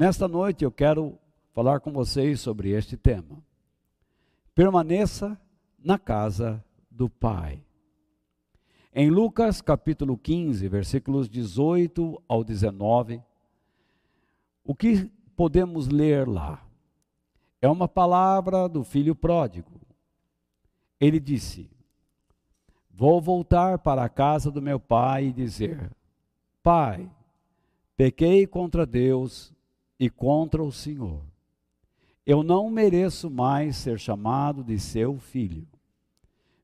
Nesta noite eu quero falar com vocês sobre este tema. Permaneça na casa do Pai. Em Lucas capítulo 15, versículos 18 ao 19, o que podemos ler lá? É uma palavra do filho pródigo. Ele disse: Vou voltar para a casa do meu pai e dizer: Pai, pequei contra Deus e contra o Senhor. Eu não mereço mais ser chamado de seu filho.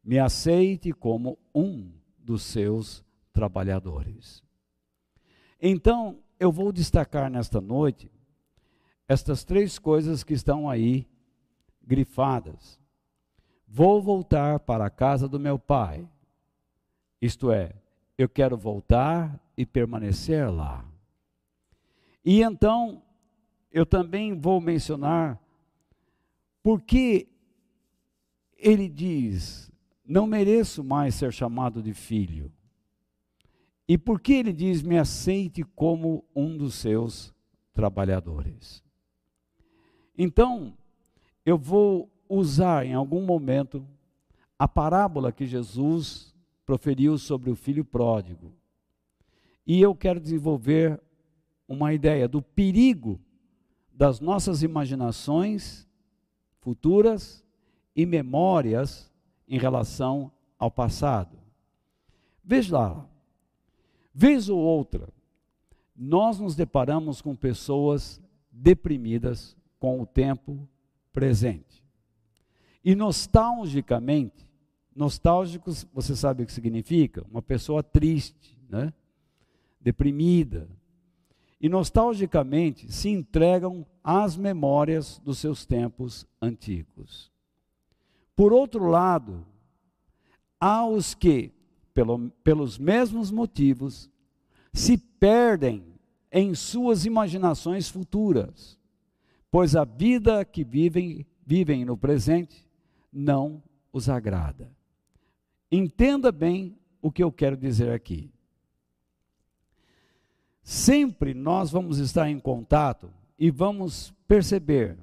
Me aceite como um dos seus trabalhadores. Então, eu vou destacar nesta noite estas três coisas que estão aí grifadas. Vou voltar para a casa do meu pai. Isto é, eu quero voltar e permanecer lá. E então, eu também vou mencionar porque ele diz: Não mereço mais ser chamado de filho. E por que ele diz: Me aceite como um dos seus trabalhadores? Então, eu vou usar em algum momento a parábola que Jesus proferiu sobre o filho pródigo. E eu quero desenvolver uma ideia do perigo das nossas imaginações futuras e memórias em relação ao passado. Veja lá, vez ou outra, nós nos deparamos com pessoas deprimidas com o tempo presente. E nostalgicamente, nostálgicos, você sabe o que significa? Uma pessoa triste, né? deprimida, e nostalgicamente se entregam às memórias dos seus tempos antigos. Por outro lado, há os que, pelo, pelos mesmos motivos, se perdem em suas imaginações futuras, pois a vida que vivem, vivem no presente não os agrada. Entenda bem o que eu quero dizer aqui. Sempre nós vamos estar em contato e vamos perceber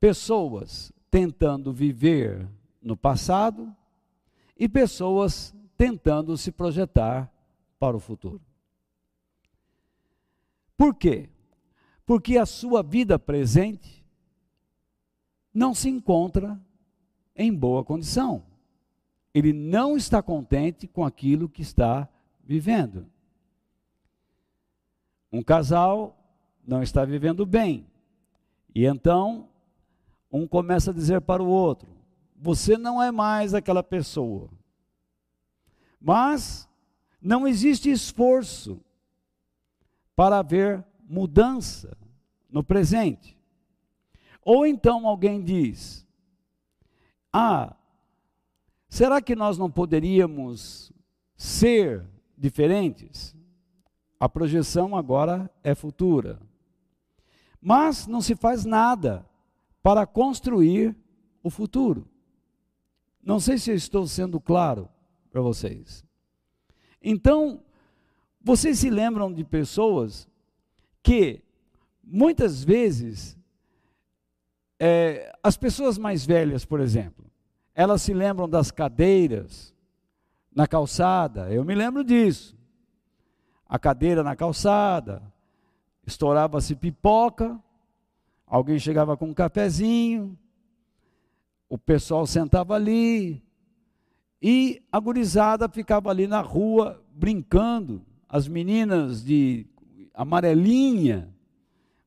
pessoas tentando viver no passado e pessoas tentando se projetar para o futuro. Por quê? Porque a sua vida presente não se encontra em boa condição. Ele não está contente com aquilo que está vivendo. Um casal não está vivendo bem. E então, um começa a dizer para o outro: Você não é mais aquela pessoa. Mas não existe esforço para haver mudança no presente. Ou então alguém diz: Ah, será que nós não poderíamos ser diferentes? A projeção agora é futura. Mas não se faz nada para construir o futuro. Não sei se eu estou sendo claro para vocês. Então, vocês se lembram de pessoas que, muitas vezes, é, as pessoas mais velhas, por exemplo, elas se lembram das cadeiras na calçada, eu me lembro disso a cadeira na calçada, estourava-se pipoca, alguém chegava com um cafezinho, o pessoal sentava ali, e a gurizada ficava ali na rua brincando, as meninas de amarelinha,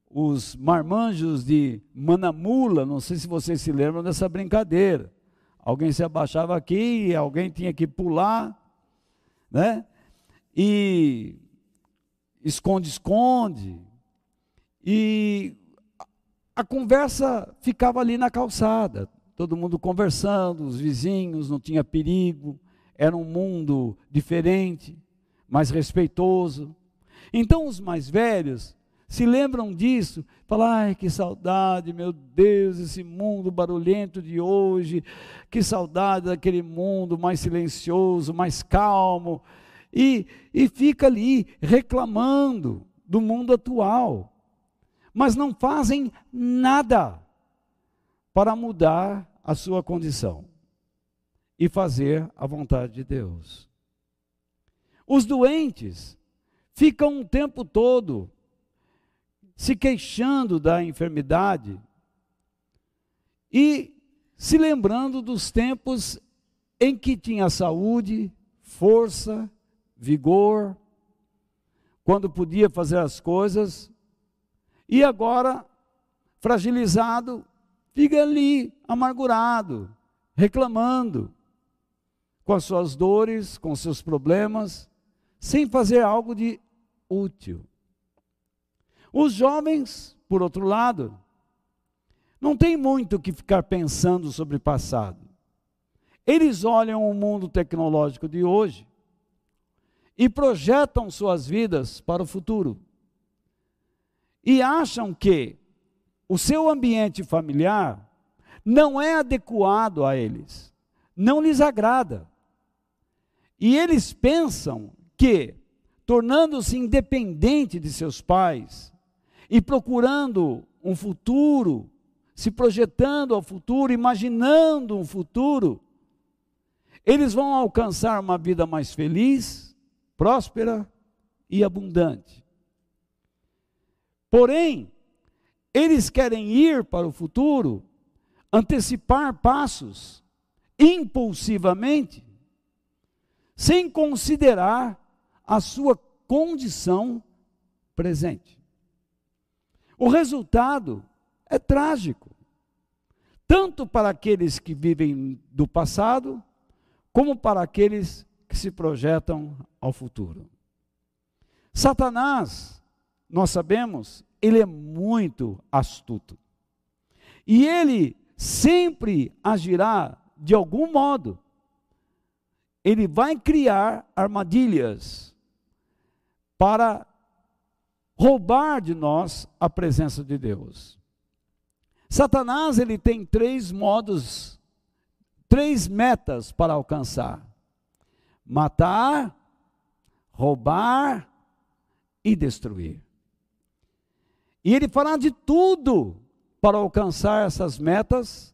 os marmanjos de manamula, não sei se vocês se lembram dessa brincadeira. Alguém se abaixava aqui, alguém tinha que pular, né? E esconde-esconde. E a conversa ficava ali na calçada, todo mundo conversando, os vizinhos, não tinha perigo, era um mundo diferente, mais respeitoso. Então os mais velhos se lembram disso, falam, ai que saudade, meu Deus, esse mundo barulhento de hoje, que saudade daquele mundo mais silencioso, mais calmo, e, e fica ali reclamando do mundo atual. mas não fazem nada para mudar a sua condição e fazer a vontade de Deus. Os doentes ficam o tempo todo se queixando da enfermidade e se lembrando dos tempos em que tinha saúde, força, vigor, quando podia fazer as coisas, e agora, fragilizado, fica ali, amargurado, reclamando, com as suas dores, com os seus problemas, sem fazer algo de útil. Os jovens, por outro lado, não tem muito o que ficar pensando sobre o passado. Eles olham o mundo tecnológico de hoje e projetam suas vidas para o futuro. E acham que o seu ambiente familiar não é adequado a eles, não lhes agrada. E eles pensam que, tornando-se independente de seus pais e procurando um futuro, se projetando ao futuro, imaginando um futuro, eles vão alcançar uma vida mais feliz, próspera e abundante. Porém, eles querem ir para o futuro, antecipar passos impulsivamente, sem considerar a sua condição presente. O resultado é trágico, tanto para aqueles que vivem do passado, como para aqueles que se projetam ao futuro. Satanás, nós sabemos, ele é muito astuto. E ele sempre agirá de algum modo. Ele vai criar armadilhas para roubar de nós a presença de Deus. Satanás ele tem três modos três metas para alcançar: matar, roubar e destruir. E ele fará de tudo para alcançar essas metas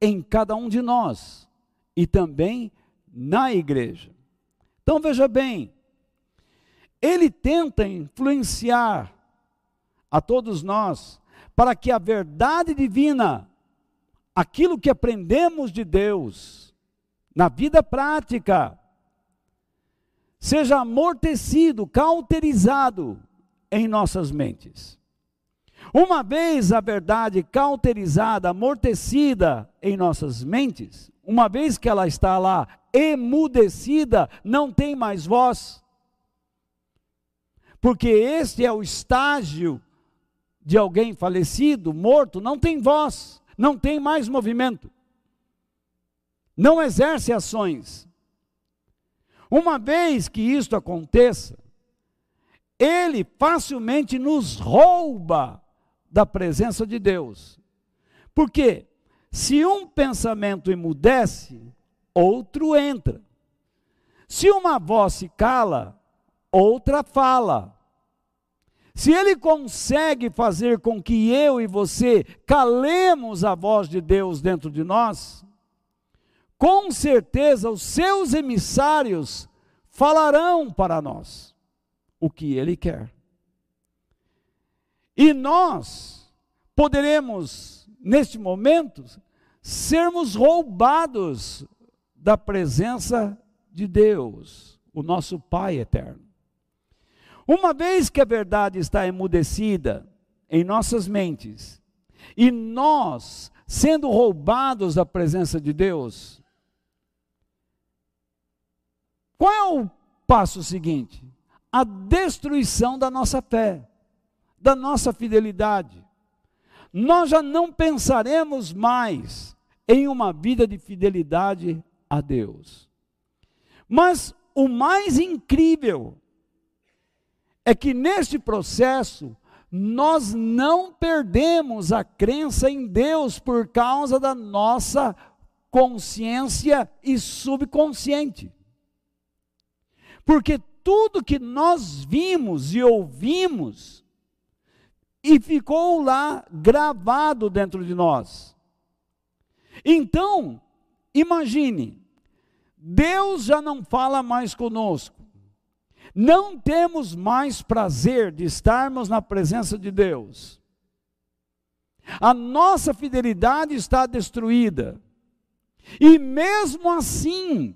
em cada um de nós e também na igreja. Então veja bem, ele tenta influenciar a todos nós para que a verdade divina aquilo que aprendemos de Deus na vida prática seja amortecido, cauterizado em nossas mentes. Uma vez a verdade cauterizada, amortecida em nossas mentes, uma vez que ela está lá emudecida, não tem mais voz. Porque este é o estágio de alguém falecido, morto, não tem voz não tem mais movimento, não exerce ações. Uma vez que isto aconteça, ele facilmente nos rouba da presença de Deus. Porque se um pensamento emudece, outro entra. Se uma voz se cala, outra fala. Se ele consegue fazer com que eu e você calemos a voz de Deus dentro de nós, com certeza os seus emissários falarão para nós o que ele quer. E nós poderemos, neste momento, sermos roubados da presença de Deus, o nosso Pai eterno. Uma vez que a verdade está emudecida em nossas mentes, e nós sendo roubados da presença de Deus, qual é o passo seguinte? A destruição da nossa fé, da nossa fidelidade. Nós já não pensaremos mais em uma vida de fidelidade a Deus. Mas o mais incrível é que neste processo nós não perdemos a crença em Deus por causa da nossa consciência e subconsciente. Porque tudo que nós vimos e ouvimos e ficou lá gravado dentro de nós. Então, imagine, Deus já não fala mais conosco. Não temos mais prazer de estarmos na presença de Deus. A nossa fidelidade está destruída. E mesmo assim,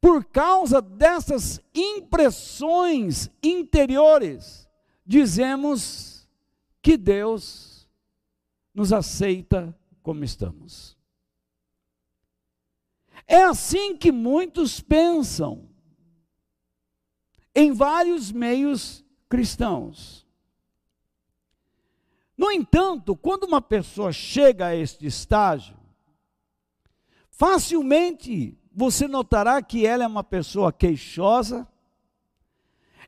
por causa dessas impressões interiores, dizemos que Deus nos aceita como estamos. É assim que muitos pensam em vários meios cristãos. No entanto, quando uma pessoa chega a este estágio, facilmente você notará que ela é uma pessoa queixosa,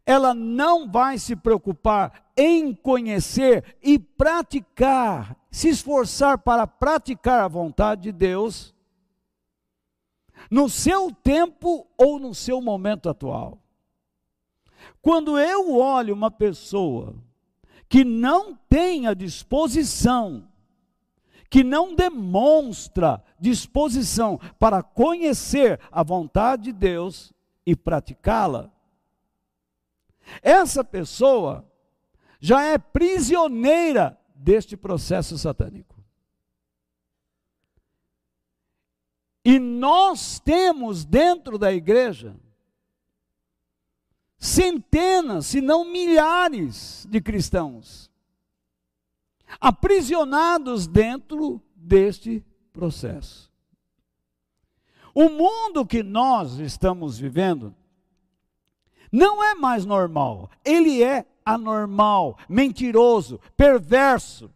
ela não vai se preocupar em conhecer e praticar, se esforçar para praticar a vontade de Deus, no seu tempo ou no seu momento atual. Quando eu olho uma pessoa que não tem a disposição, que não demonstra disposição para conhecer a vontade de Deus e praticá-la, essa pessoa já é prisioneira deste processo satânico. E nós temos dentro da igreja centenas, se não milhares de cristãos aprisionados dentro deste processo. O mundo que nós estamos vivendo não é mais normal, ele é anormal, mentiroso, perverso.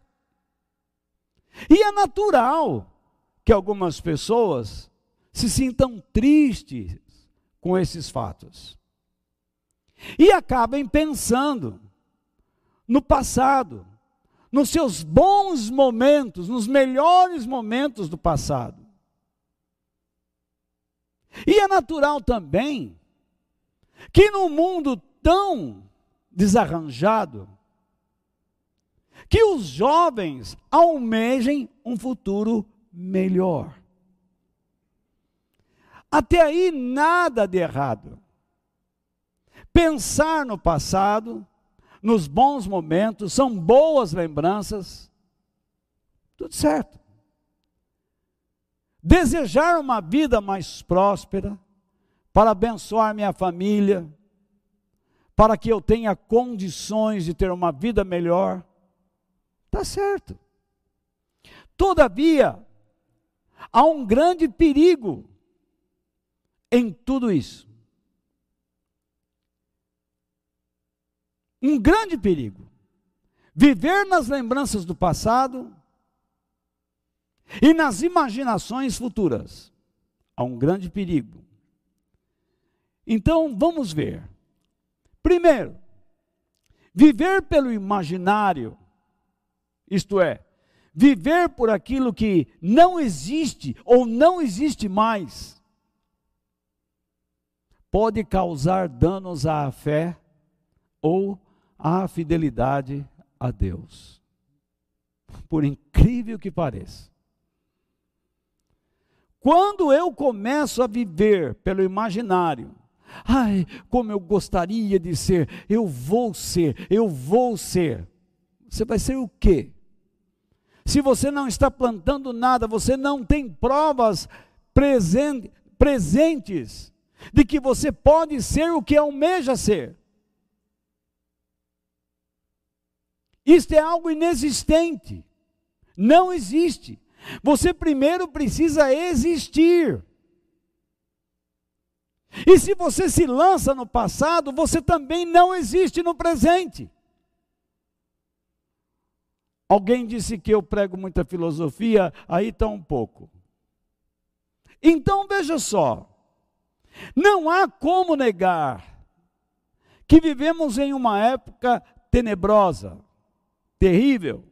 E é natural que algumas pessoas se sintam tristes com esses fatos. E acabem pensando no passado, nos seus bons momentos, nos melhores momentos do passado. E é natural também que num mundo tão desarranjado, que os jovens almejem um futuro melhor. Até aí nada de errado pensar no passado, nos bons momentos, são boas lembranças, tudo certo. Desejar uma vida mais próspera, para abençoar minha família, para que eu tenha condições de ter uma vida melhor, está certo. Todavia, há um grande perigo em tudo isso. Um grande perigo. Viver nas lembranças do passado e nas imaginações futuras. Há um grande perigo. Então, vamos ver. Primeiro, viver pelo imaginário, isto é, viver por aquilo que não existe ou não existe mais, pode causar danos à fé ou a fidelidade a Deus. Por incrível que pareça. Quando eu começo a viver pelo imaginário, ai, como eu gostaria de ser, eu vou ser, eu vou ser. Você vai ser o quê? Se você não está plantando nada, você não tem provas presentes de que você pode ser o que almeja ser. Isto é algo inexistente. Não existe. Você primeiro precisa existir. E se você se lança no passado, você também não existe no presente. Alguém disse que eu prego muita filosofia, aí está um pouco. Então veja só, não há como negar que vivemos em uma época tenebrosa, terrível.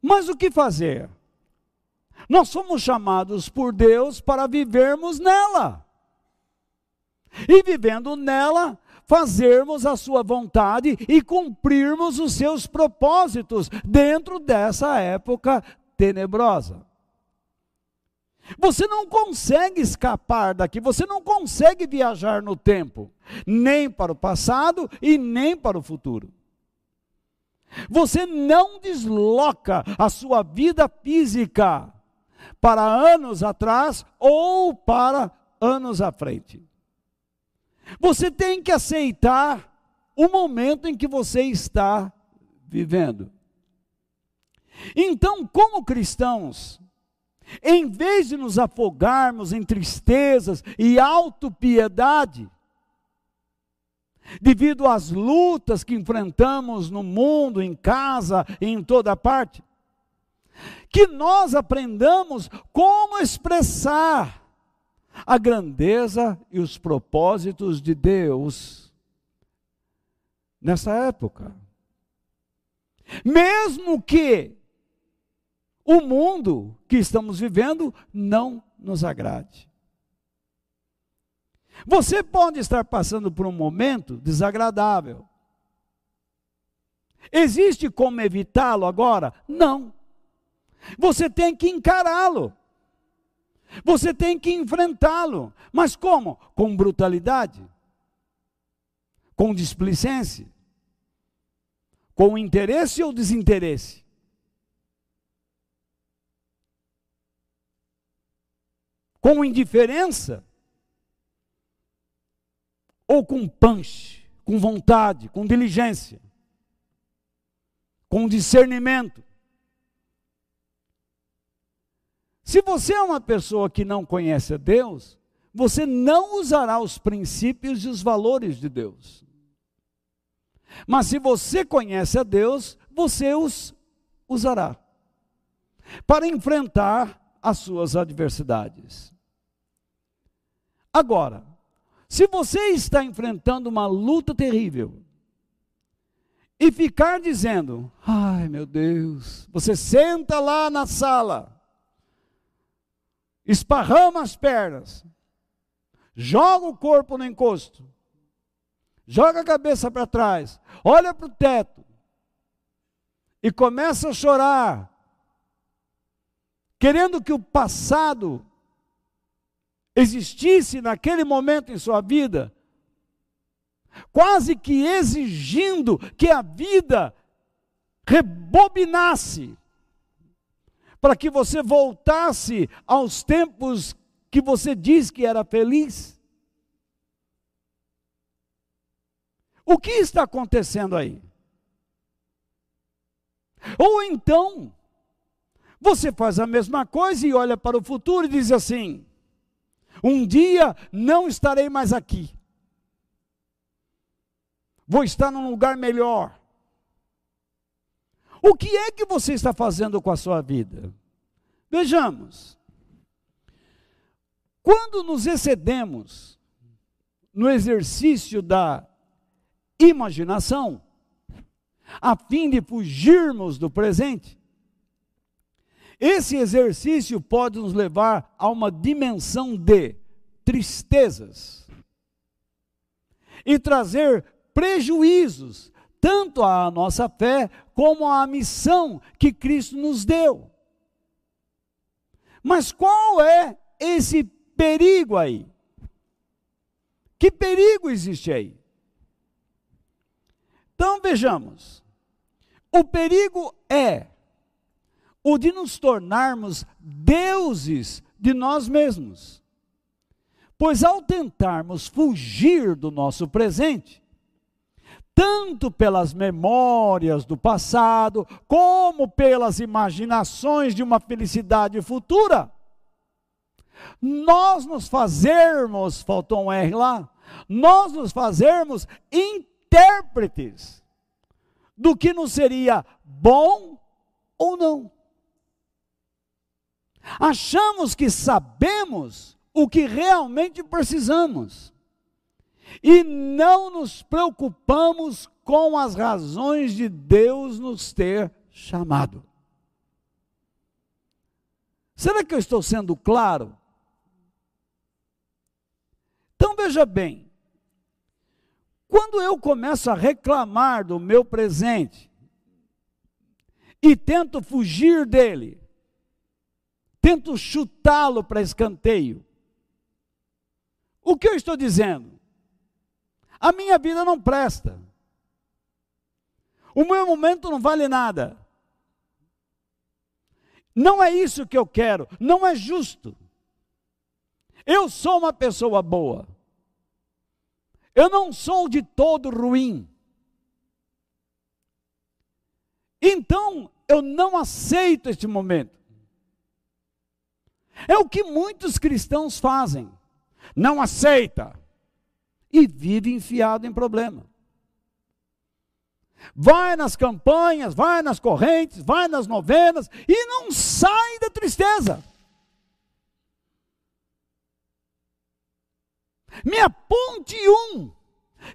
Mas o que fazer? Nós somos chamados por Deus para vivermos nela. E vivendo nela, fazermos a sua vontade e cumprirmos os seus propósitos dentro dessa época tenebrosa. Você não consegue escapar daqui, você não consegue viajar no tempo, nem para o passado e nem para o futuro. Você não desloca a sua vida física para anos atrás ou para anos à frente. Você tem que aceitar o momento em que você está vivendo. Então, como cristãos, em vez de nos afogarmos em tristezas e autopiedade, devido às lutas que enfrentamos no mundo, em casa e em toda parte, que nós aprendamos como expressar a grandeza e os propósitos de Deus nessa época. Mesmo que o mundo que estamos vivendo não nos agrade. Você pode estar passando por um momento desagradável. Existe como evitá-lo agora? Não. Você tem que encará-lo. Você tem que enfrentá-lo. Mas como? Com brutalidade, com displicência, com interesse ou desinteresse. com indiferença ou com punch, com vontade, com diligência, com discernimento. Se você é uma pessoa que não conhece a Deus, você não usará os princípios e os valores de Deus. Mas se você conhece a Deus, você os usará para enfrentar as suas adversidades. Agora, se você está enfrentando uma luta terrível e ficar dizendo, ai meu Deus, você senta lá na sala, esparrama as pernas, joga o corpo no encosto, joga a cabeça para trás, olha para o teto e começa a chorar, querendo que o passado existisse naquele momento em sua vida, quase que exigindo que a vida rebobinasse, para que você voltasse aos tempos que você diz que era feliz. O que está acontecendo aí? Ou então, você faz a mesma coisa e olha para o futuro e diz assim: um dia não estarei mais aqui. Vou estar num lugar melhor. O que é que você está fazendo com a sua vida? Vejamos. Quando nos excedemos no exercício da imaginação, a fim de fugirmos do presente, esse exercício pode nos levar a uma dimensão de tristezas e trazer prejuízos tanto à nossa fé como à missão que Cristo nos deu. Mas qual é esse perigo aí? Que perigo existe aí? Então vejamos. O perigo é o de nos tornarmos deuses de nós mesmos. Pois ao tentarmos fugir do nosso presente, tanto pelas memórias do passado, como pelas imaginações de uma felicidade futura, nós nos fazermos, faltou um R lá, nós nos fazermos intérpretes do que nos seria bom ou não. Achamos que sabemos o que realmente precisamos e não nos preocupamos com as razões de Deus nos ter chamado. Será que eu estou sendo claro? Então veja bem, Quando eu começo a reclamar do meu presente e tento fugir dele, tento chutá-lo para escanteio, o que eu estou dizendo? A minha vida não presta. O meu momento não vale nada. Não é isso que eu quero, não é justo. Eu sou uma pessoa boa. Eu não sou de todo ruim. Então, eu não aceito este momento. É o que muitos cristãos fazem. Não aceita e vive enfiado em problema. Vai nas campanhas, vai nas correntes, vai nas novenas e não sai da tristeza. Me aponte um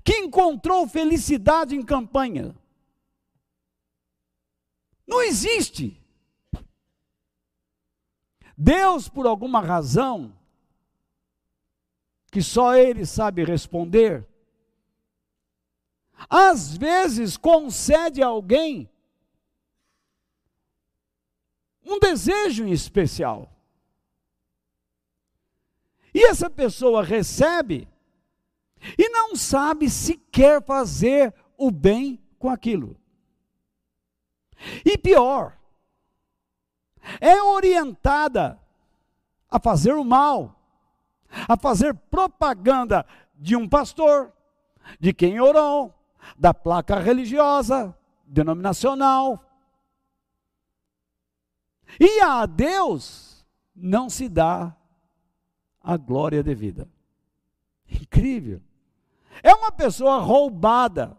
que encontrou felicidade em campanha. Não existe. Deus, por alguma razão, que só Ele sabe responder, às vezes concede a alguém um desejo em especial. E essa pessoa recebe e não sabe se quer fazer o bem com aquilo. E pior, é orientada a fazer o mal, a fazer propaganda de um pastor, de quem orou, da placa religiosa, denominacional. E a Deus não se dá a glória devida. Incrível. É uma pessoa roubada.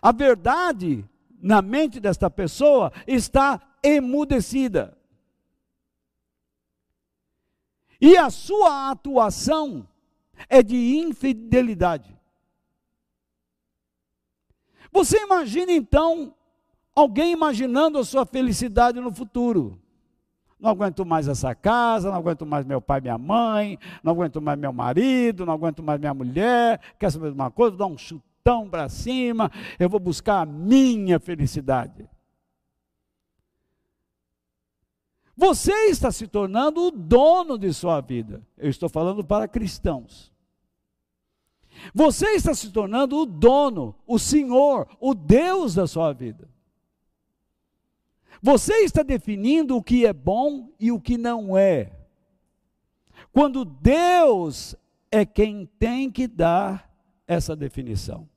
A verdade na mente desta pessoa está emudecida. E a sua atuação é de infidelidade. Você imagina então alguém imaginando a sua felicidade no futuro. Não aguento mais essa casa, não aguento mais meu pai, minha mãe, não aguento mais meu marido, não aguento mais minha mulher. Quer saber de uma coisa? Dar um chutão para cima, eu vou buscar a minha felicidade. Você está se tornando o dono de sua vida. Eu estou falando para cristãos. Você está se tornando o dono, o Senhor, o Deus da sua vida. Você está definindo o que é bom e o que não é. Quando Deus é quem tem que dar essa definição.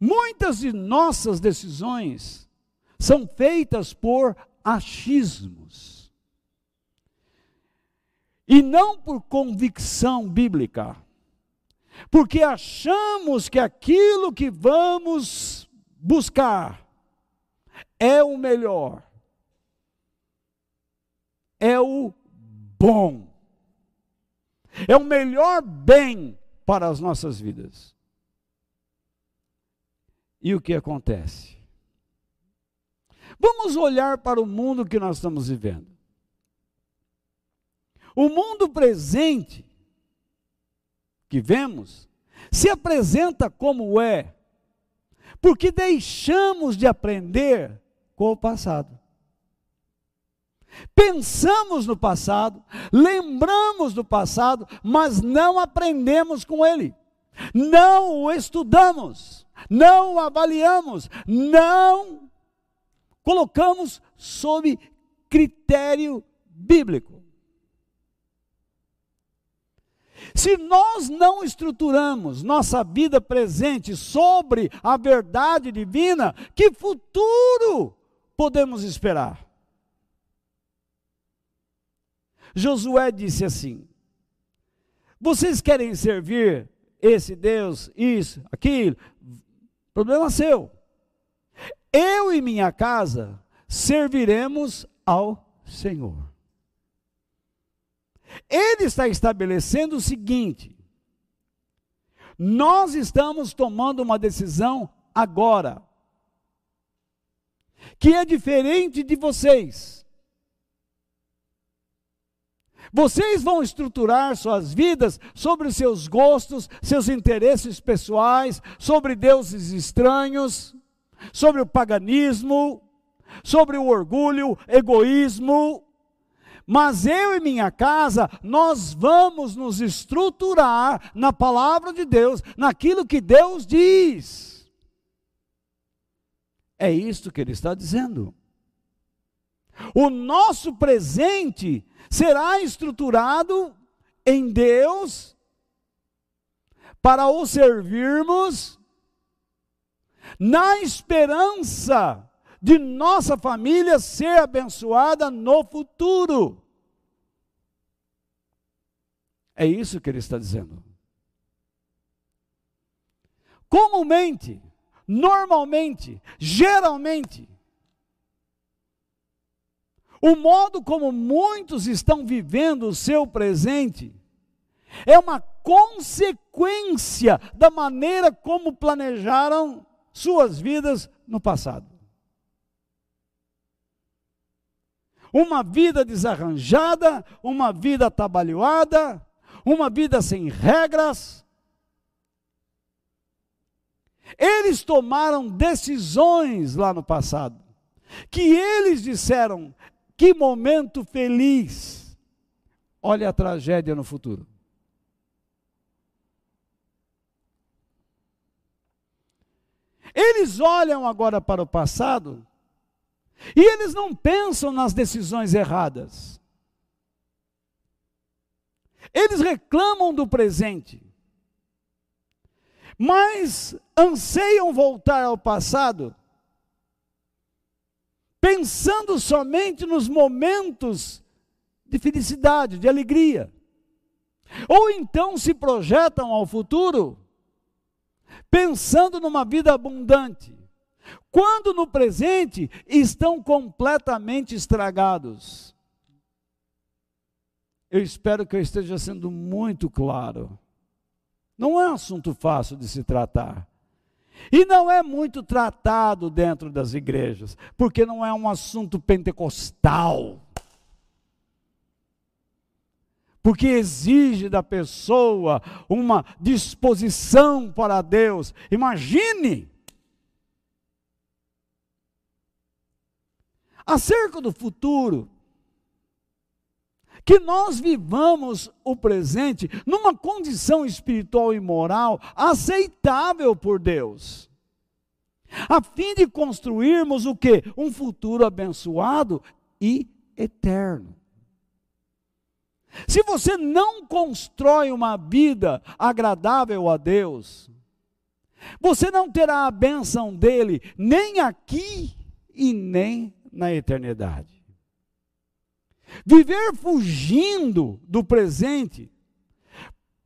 Muitas de nossas decisões são feitas por achismos. E não por convicção bíblica. Porque achamos que aquilo que vamos buscar é o melhor, é o bom, é o melhor bem para as nossas vidas. E o que acontece? Vamos olhar para o mundo que nós estamos vivendo. O mundo presente que vemos se apresenta como é, porque deixamos de aprender com o passado. Pensamos no passado, lembramos do passado, mas não aprendemos com ele, não o estudamos, não o avaliamos, não colocamos sob critério bíblico. Se nós não estruturamos nossa vida presente sobre a verdade divina, que futuro podemos esperar? Josué disse assim: Vocês querem servir esse Deus, isso, aquilo? Problema seu. Eu e minha casa serviremos ao Senhor. Ele está estabelecendo o seguinte: nós estamos tomando uma decisão agora que é diferente de vocês. Vocês vão estruturar suas vidas sobre seus gostos, seus interesses pessoais, sobre deuses estranhos, sobre o paganismo, sobre o orgulho, egoísmo. Mas eu e minha casa, nós vamos nos estruturar na palavra de Deus, naquilo que Deus diz. É isto que ele está dizendo. O nosso presente será estruturado em Deus para o servirmos na esperança de nossa família ser abençoada no futuro. É isso que ele está dizendo. Comumente, normalmente, geralmente, o modo como muitos estão vivendo o seu presente é uma consequência da maneira como planejaram suas vidas no passado. Uma vida desarranjada, uma vida atabalhoada, uma vida sem regras. Eles tomaram decisões lá no passado, que eles disseram: que momento feliz! Olha a tragédia no futuro. Eles olham agora para o passado e eles não pensam nas decisões erradas. Eles reclamam do presente, mas anseiam voltar ao passado pensando somente nos momentos de felicidade, de alegria. Ou então se projetam ao futuro pensando numa vida abundante, quando no presente estão completamente estragados. Eu espero que eu esteja sendo muito claro. Não é um assunto fácil de se tratar. E não é muito tratado dentro das igrejas, porque não é um assunto pentecostal. Porque exige da pessoa uma disposição para Deus. Imagine! Acerca do futuro, que nós vivamos o presente numa condição espiritual e moral aceitável por Deus. A fim de construirmos o que? Um futuro abençoado e eterno. Se você não constrói uma vida agradável a Deus, você não terá a bênção dele nem aqui e nem na eternidade. Viver fugindo do presente,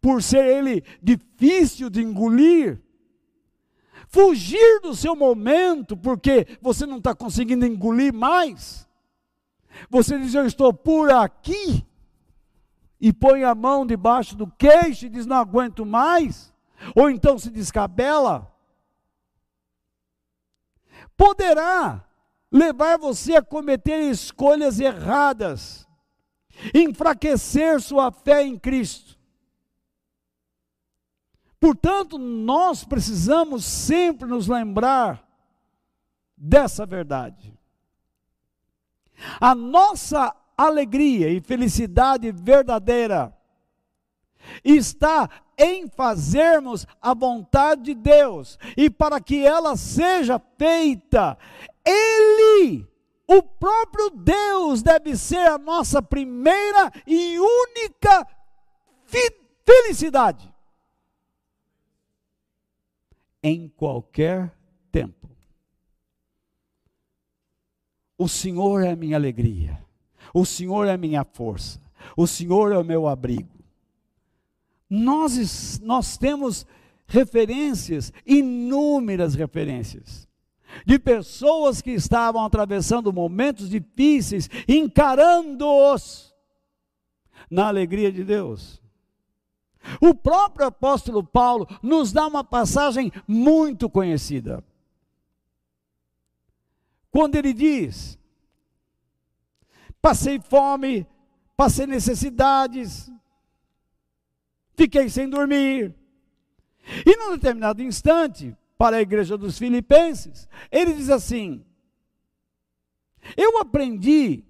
por ser ele difícil de engolir, fugir do seu momento, porque você não está conseguindo engolir mais. Você diz, eu estou por aqui, e põe a mão debaixo do queixo e diz, não aguento mais, ou então se descabela. Poderá levar você a cometer escolhas erradas, enfraquecer sua fé em Cristo. Portanto, nós precisamos sempre nos lembrar dessa verdade. A nossa alegria e felicidade verdadeira. Está em fazermos a vontade de Deus e para que ela seja feita, Ele, o próprio Deus, deve ser a nossa primeira e única felicidade. Em qualquer tempo. O Senhor é a minha alegria, o Senhor é minha força, o Senhor é o meu abrigo. Nós, nós temos referências, inúmeras referências, de pessoas que estavam atravessando momentos difíceis, encarando-os na alegria de Deus. O próprio apóstolo Paulo nos dá uma passagem muito conhecida. Quando ele diz: Passei fome, passei necessidades, fiquei sem dormir. E num determinado instante, para a igreja dos Filipenses, ele diz assim: Eu aprendi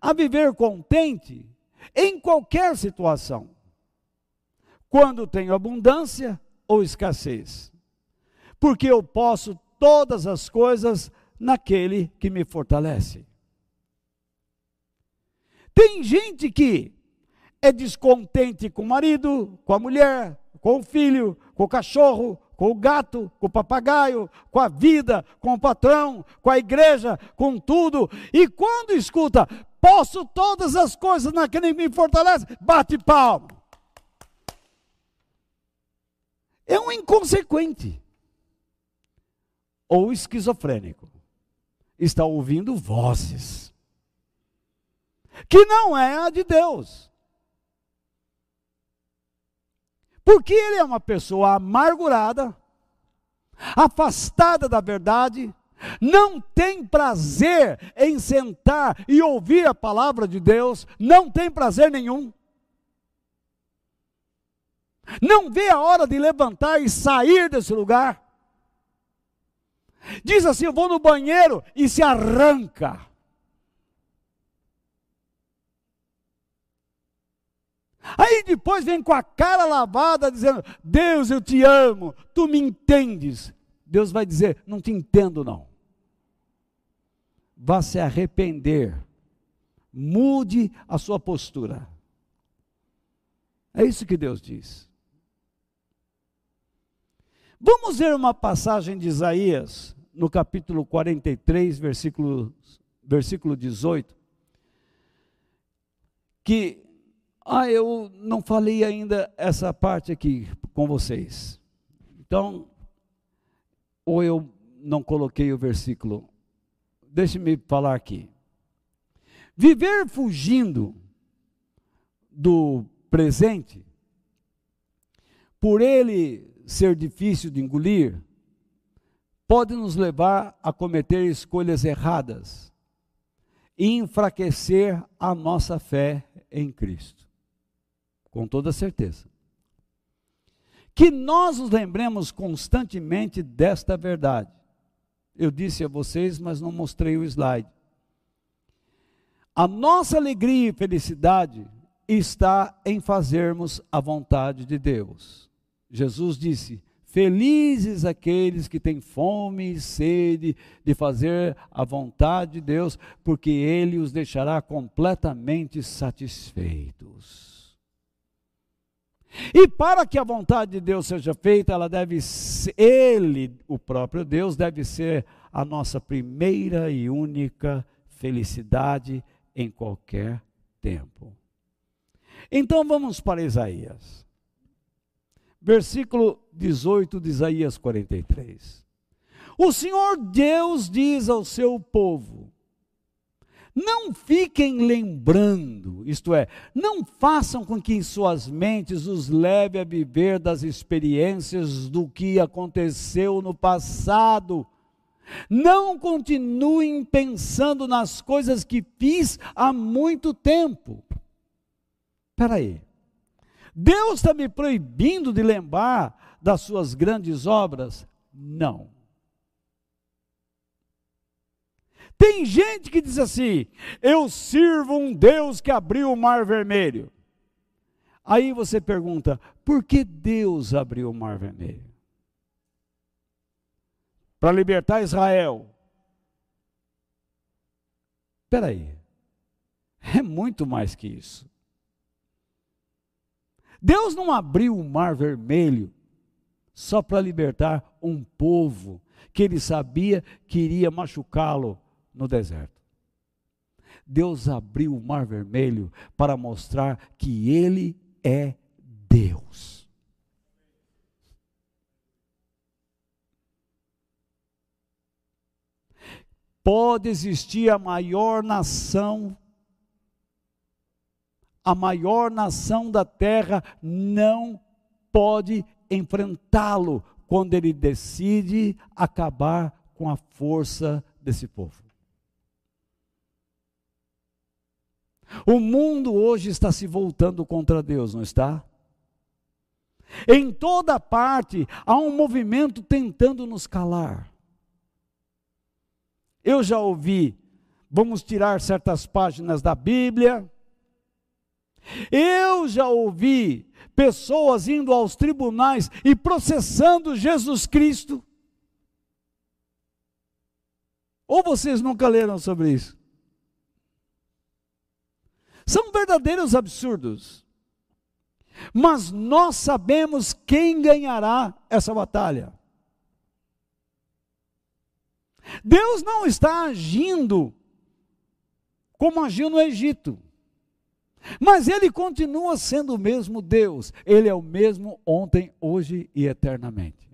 a viver contente em qualquer situação, quando tenho abundância ou escassez, porque eu posso todas as coisas naquele que me fortalece. Tem gente que é descontente com o marido, com a mulher, com o filho, com o cachorro, com o gato, com o papagaio, com a vida, com o patrão, com a igreja, com tudo. E quando escuta, posso todas as coisas naquele que me fortalece, bate palma. É um inconsequente ou esquizofrênico. Está ouvindo vozes que não é a de Deus. Porque ele é uma pessoa amargurada, afastada da verdade, não tem prazer em sentar e ouvir a palavra de Deus, não tem prazer nenhum. Não vê a hora de levantar e sair desse lugar. Diz assim: Eu vou no banheiro e se arranca. Aí depois vem com a cara lavada dizendo: Deus, eu te amo, tu me entendes. Deus vai dizer: Não te entendo, não. Vá se arrepender, mude a sua postura. É isso que Deus diz. Vamos ver uma passagem de Isaías, no capítulo 43, versículo, versículo 18, que ah, eu não falei ainda essa parte aqui com vocês. Então, ou eu não coloquei o versículo. Deixe-me falar aqui. Viver fugindo do presente, por ele ser difícil de engolir, pode nos levar a cometer escolhas erradas e enfraquecer a nossa fé em Cristo com toda certeza. Que nós nos lembremos constantemente desta verdade. Eu disse a vocês, mas não mostrei o slide. A nossa alegria e felicidade está em fazermos a vontade de Deus. Jesus disse: Felizes aqueles que têm fome e sede de fazer a vontade de Deus, porque Ele os deixará completamente satisfeitos. E para que a vontade de Deus seja feita, ela deve ser, ele, o próprio Deus, deve ser a nossa primeira e única felicidade em qualquer tempo. Então vamos para Isaías. Versículo 18 de Isaías 43. O Senhor Deus diz ao seu povo: não fiquem lembrando, isto é, não façam com que em suas mentes os leve a viver das experiências do que aconteceu no passado. Não continuem pensando nas coisas que fiz há muito tempo. Espera aí. Deus está me proibindo de lembrar das suas grandes obras? Não. Tem gente que diz assim: eu sirvo um Deus que abriu o mar vermelho. Aí você pergunta: por que Deus abriu o mar vermelho? Para libertar Israel. Espera aí. É muito mais que isso. Deus não abriu o mar vermelho só para libertar um povo que ele sabia que iria machucá-lo no deserto. Deus abriu o mar vermelho para mostrar que Ele é Deus. Pode existir a maior nação, a maior nação da terra não pode enfrentá-lo quando ele decide acabar com a força desse povo. O mundo hoje está se voltando contra Deus, não está? Em toda parte há um movimento tentando nos calar. Eu já ouvi, vamos tirar certas páginas da Bíblia. Eu já ouvi pessoas indo aos tribunais e processando Jesus Cristo. Ou vocês nunca leram sobre isso? São verdadeiros absurdos. Mas nós sabemos quem ganhará essa batalha. Deus não está agindo como agiu no Egito. Mas ele continua sendo o mesmo Deus. Ele é o mesmo ontem, hoje e eternamente.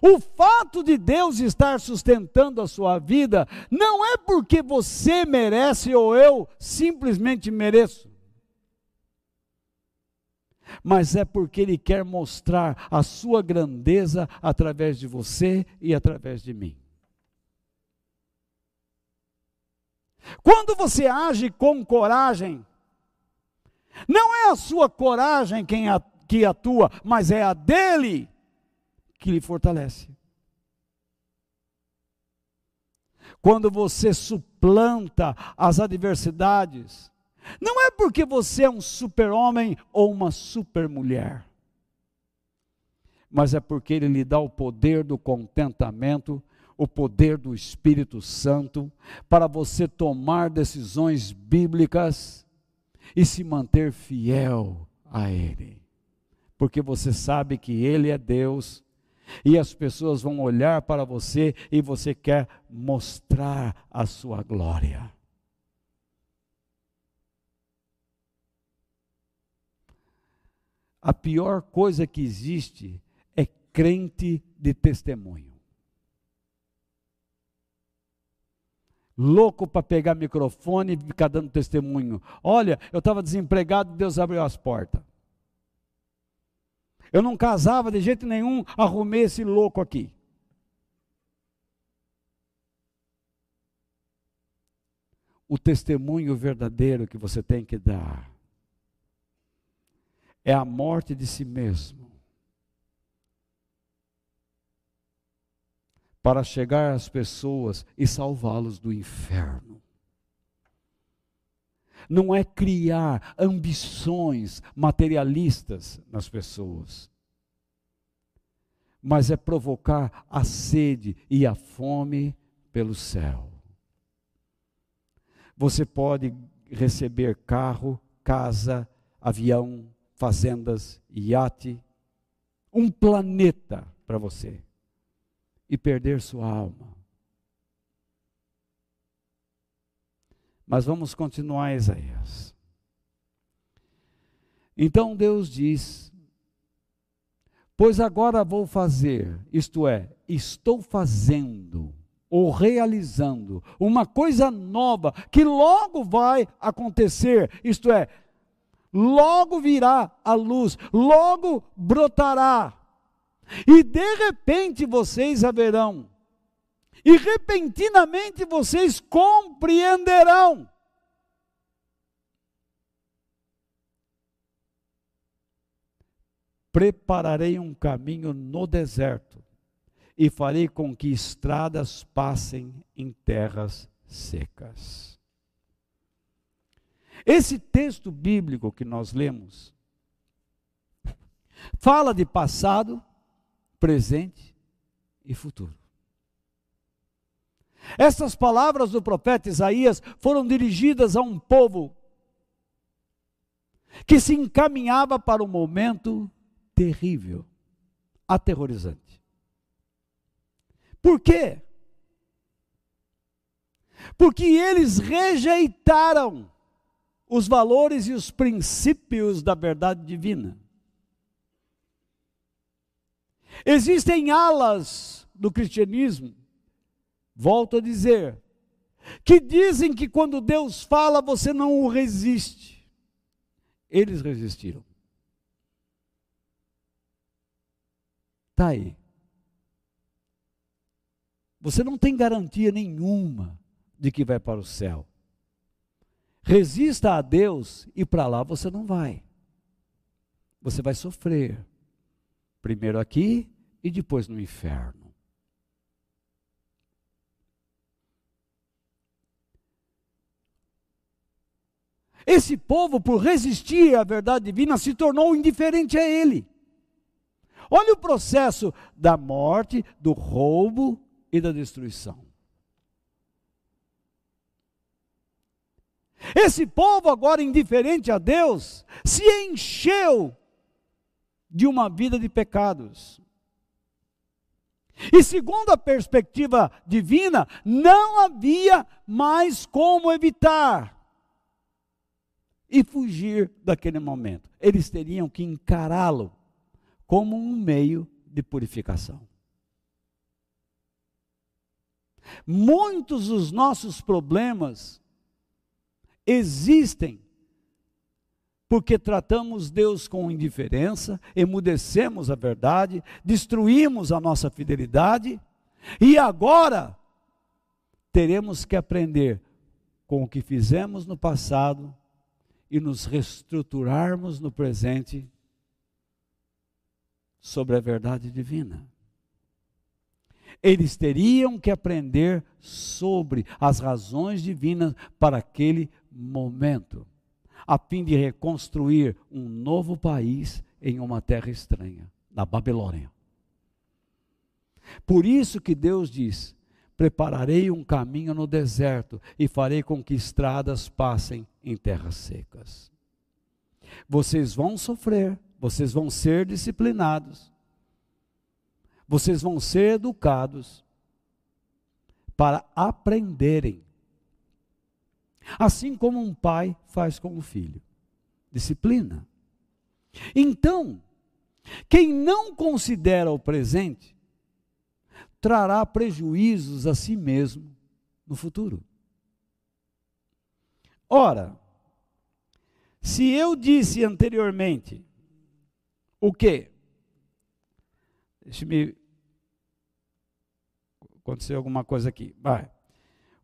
O fato de Deus estar sustentando a sua vida não é porque você merece ou eu simplesmente mereço, mas é porque Ele quer mostrar a sua grandeza através de você e através de mim. Quando você age com coragem, não é a sua coragem quem atua, mas é a dele que lhe fortalece. Quando você suplanta as adversidades, não é porque você é um super-homem ou uma super-mulher, mas é porque ele lhe dá o poder do contentamento, o poder do Espírito Santo, para você tomar decisões bíblicas e se manter fiel a Ele. Porque você sabe que Ele é Deus e as pessoas vão olhar para você e você quer mostrar a sua glória. A pior coisa que existe é crente de testemunho. Louco para pegar microfone e ficar dando testemunho. Olha, eu estava desempregado, Deus abriu as portas. Eu não casava de jeito nenhum, arrumei esse louco aqui. O testemunho verdadeiro que você tem que dar é a morte de si mesmo. Para chegar às pessoas e salvá-los do inferno. Não é criar ambições materialistas nas pessoas, mas é provocar a sede e a fome pelo céu. Você pode receber carro, casa, avião, fazendas, iate, um planeta para você e perder sua alma. Mas vamos continuar Isaías. Então Deus diz: Pois agora vou fazer, isto é, estou fazendo ou realizando uma coisa nova que logo vai acontecer, isto é, logo virá a luz, logo brotará. E de repente vocês haverão e repentinamente vocês compreenderão. Prepararei um caminho no deserto e farei com que estradas passem em terras secas. Esse texto bíblico que nós lemos fala de passado, presente e futuro. Essas palavras do profeta Isaías foram dirigidas a um povo que se encaminhava para um momento terrível, aterrorizante. Por quê? Porque eles rejeitaram os valores e os princípios da verdade divina. Existem alas do cristianismo Volto a dizer, que dizem que quando Deus fala você não o resiste. Eles resistiram. Está aí. Você não tem garantia nenhuma de que vai para o céu. Resista a Deus e para lá você não vai. Você vai sofrer. Primeiro aqui e depois no inferno. Esse povo, por resistir à verdade divina, se tornou indiferente a ele. Olha o processo da morte, do roubo e da destruição. Esse povo, agora indiferente a Deus, se encheu de uma vida de pecados. E segundo a perspectiva divina, não havia mais como evitar e fugir daquele momento. Eles teriam que encará-lo como um meio de purificação. Muitos dos nossos problemas existem porque tratamos Deus com indiferença, emudecemos a verdade, destruímos a nossa fidelidade, e agora teremos que aprender com o que fizemos no passado e nos reestruturarmos no presente sobre a verdade divina. Eles teriam que aprender sobre as razões divinas para aquele momento, a fim de reconstruir um novo país em uma terra estranha, na Babilônia. Por isso que Deus diz: Prepararei um caminho no deserto e farei com que estradas passem em terras secas. Vocês vão sofrer, vocês vão ser disciplinados, vocês vão ser educados para aprenderem Assim como um pai faz com o filho. Disciplina. Então, quem não considera o presente, trará prejuízos a si mesmo no futuro. Ora, se eu disse anteriormente o quê? Deixa-me acontecer alguma coisa aqui. Vai.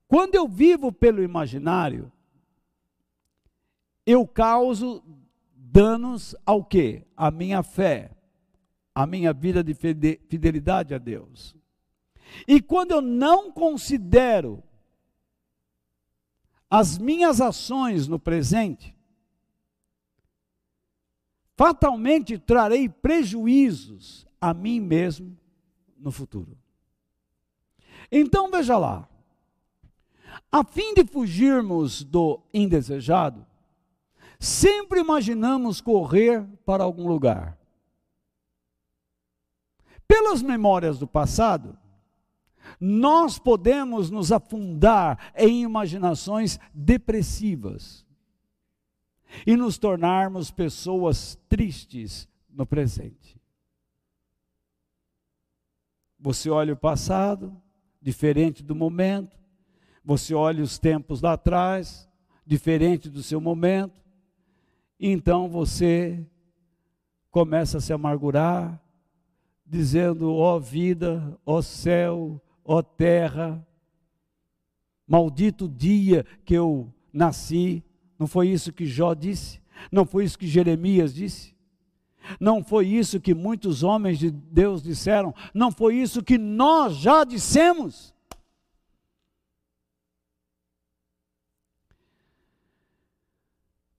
Quando eu vivo pelo imaginário, eu causo danos ao quê? A minha fé, a minha vida de fidelidade a Deus. E quando eu não considero as minhas ações no presente, fatalmente trarei prejuízos a mim mesmo no futuro. Então veja lá, a fim de fugirmos do indesejado, sempre imaginamos correr para algum lugar. Pelas memórias do passado, nós podemos nos afundar em imaginações depressivas e nos tornarmos pessoas tristes no presente. Você olha o passado, diferente do momento, você olha os tempos lá atrás, diferente do seu momento, então você começa a se amargurar, dizendo: ó oh vida, ó oh céu, ó terra, maldito dia que eu nasci. Não foi isso que Jó disse? Não foi isso que Jeremias disse? Não foi isso que muitos homens de Deus disseram? Não foi isso que nós já dissemos?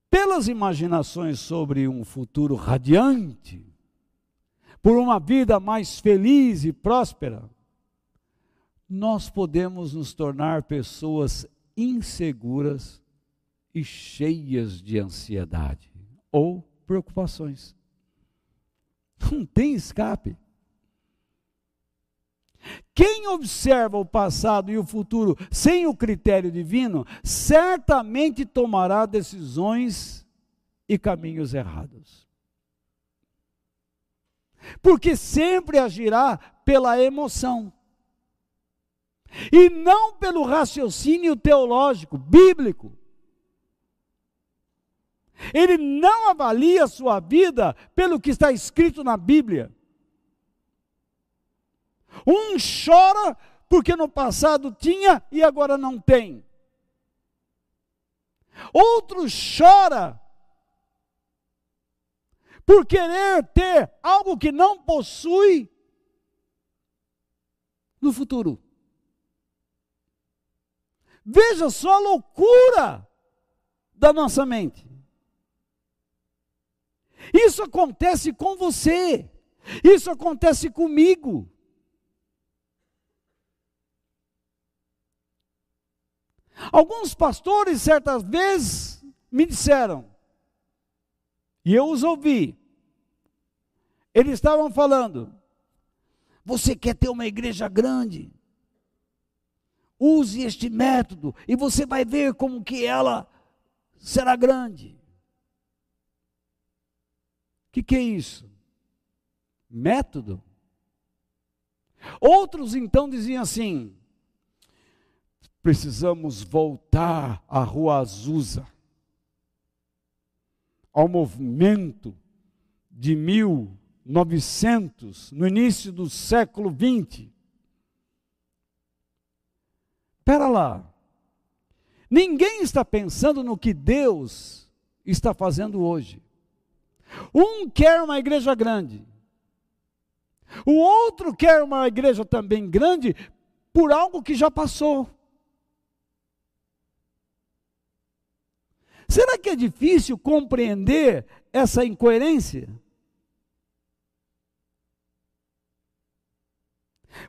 pelas imaginações sobre um futuro radiante, por uma vida mais feliz e próspera, nós podemos nos tornar pessoas inseguras e cheias de ansiedade ou preocupações. Não tem escape. Quem observa o passado e o futuro sem o critério divino, certamente tomará decisões e caminhos errados. Porque sempre agirá pela emoção. E não pelo raciocínio teológico, bíblico. Ele não avalia a sua vida pelo que está escrito na Bíblia. Um chora porque no passado tinha e agora não tem. Outro chora por querer ter algo que não possui no futuro. Veja só a loucura da nossa mente. Isso acontece com você. Isso acontece comigo. Alguns pastores, certas vezes, me disseram, e eu os ouvi, eles estavam falando: você quer ter uma igreja grande? Use este método e você vai ver como que ela será grande. O que, que é isso? Método? Outros então diziam assim: precisamos voltar à Rua Azusa, ao movimento de 1900, no início do século 20. Espera lá. Ninguém está pensando no que Deus está fazendo hoje. Um quer uma igreja grande. O outro quer uma igreja também grande por algo que já passou. Será que é difícil compreender essa incoerência?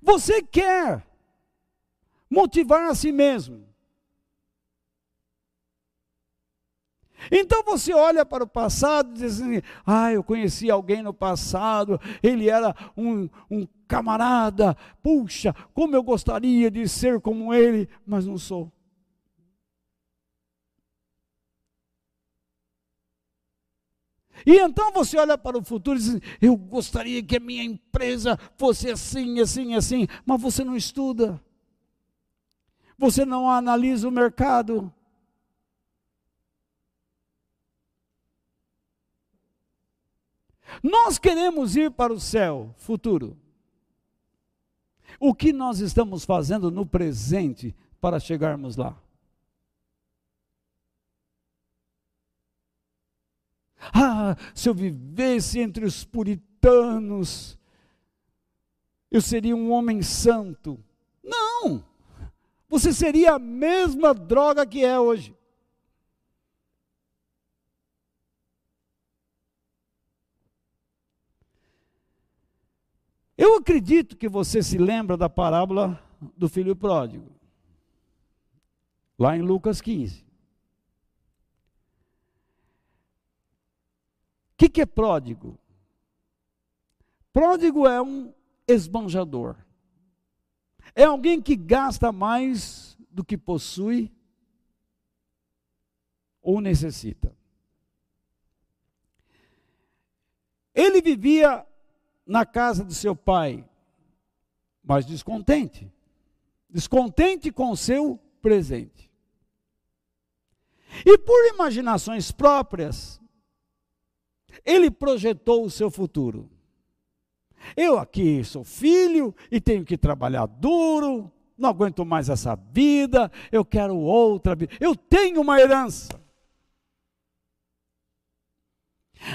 Você quer motivar a si mesmo. Então você olha para o passado e diz assim: ah, eu conheci alguém no passado, ele era um, um camarada, puxa, como eu gostaria de ser como ele, mas não sou. E então você olha para o futuro e diz: Eu gostaria que a minha empresa fosse assim, assim, assim, mas você não estuda você não analisa o mercado. Nós queremos ir para o céu futuro. O que nós estamos fazendo no presente para chegarmos lá? Ah, se eu vivesse entre os puritanos, eu seria um homem santo. Não! Você seria a mesma droga que é hoje. Eu acredito que você se lembra da parábola do filho pródigo, lá em Lucas 15. O que, que é pródigo? Pródigo é um esbanjador. É alguém que gasta mais do que possui ou necessita. Ele vivia na casa de seu pai, mas descontente. Descontente com o seu presente. E por imaginações próprias, ele projetou o seu futuro. Eu aqui sou filho e tenho que trabalhar duro, não aguento mais essa vida, eu quero outra vida. Eu tenho uma herança.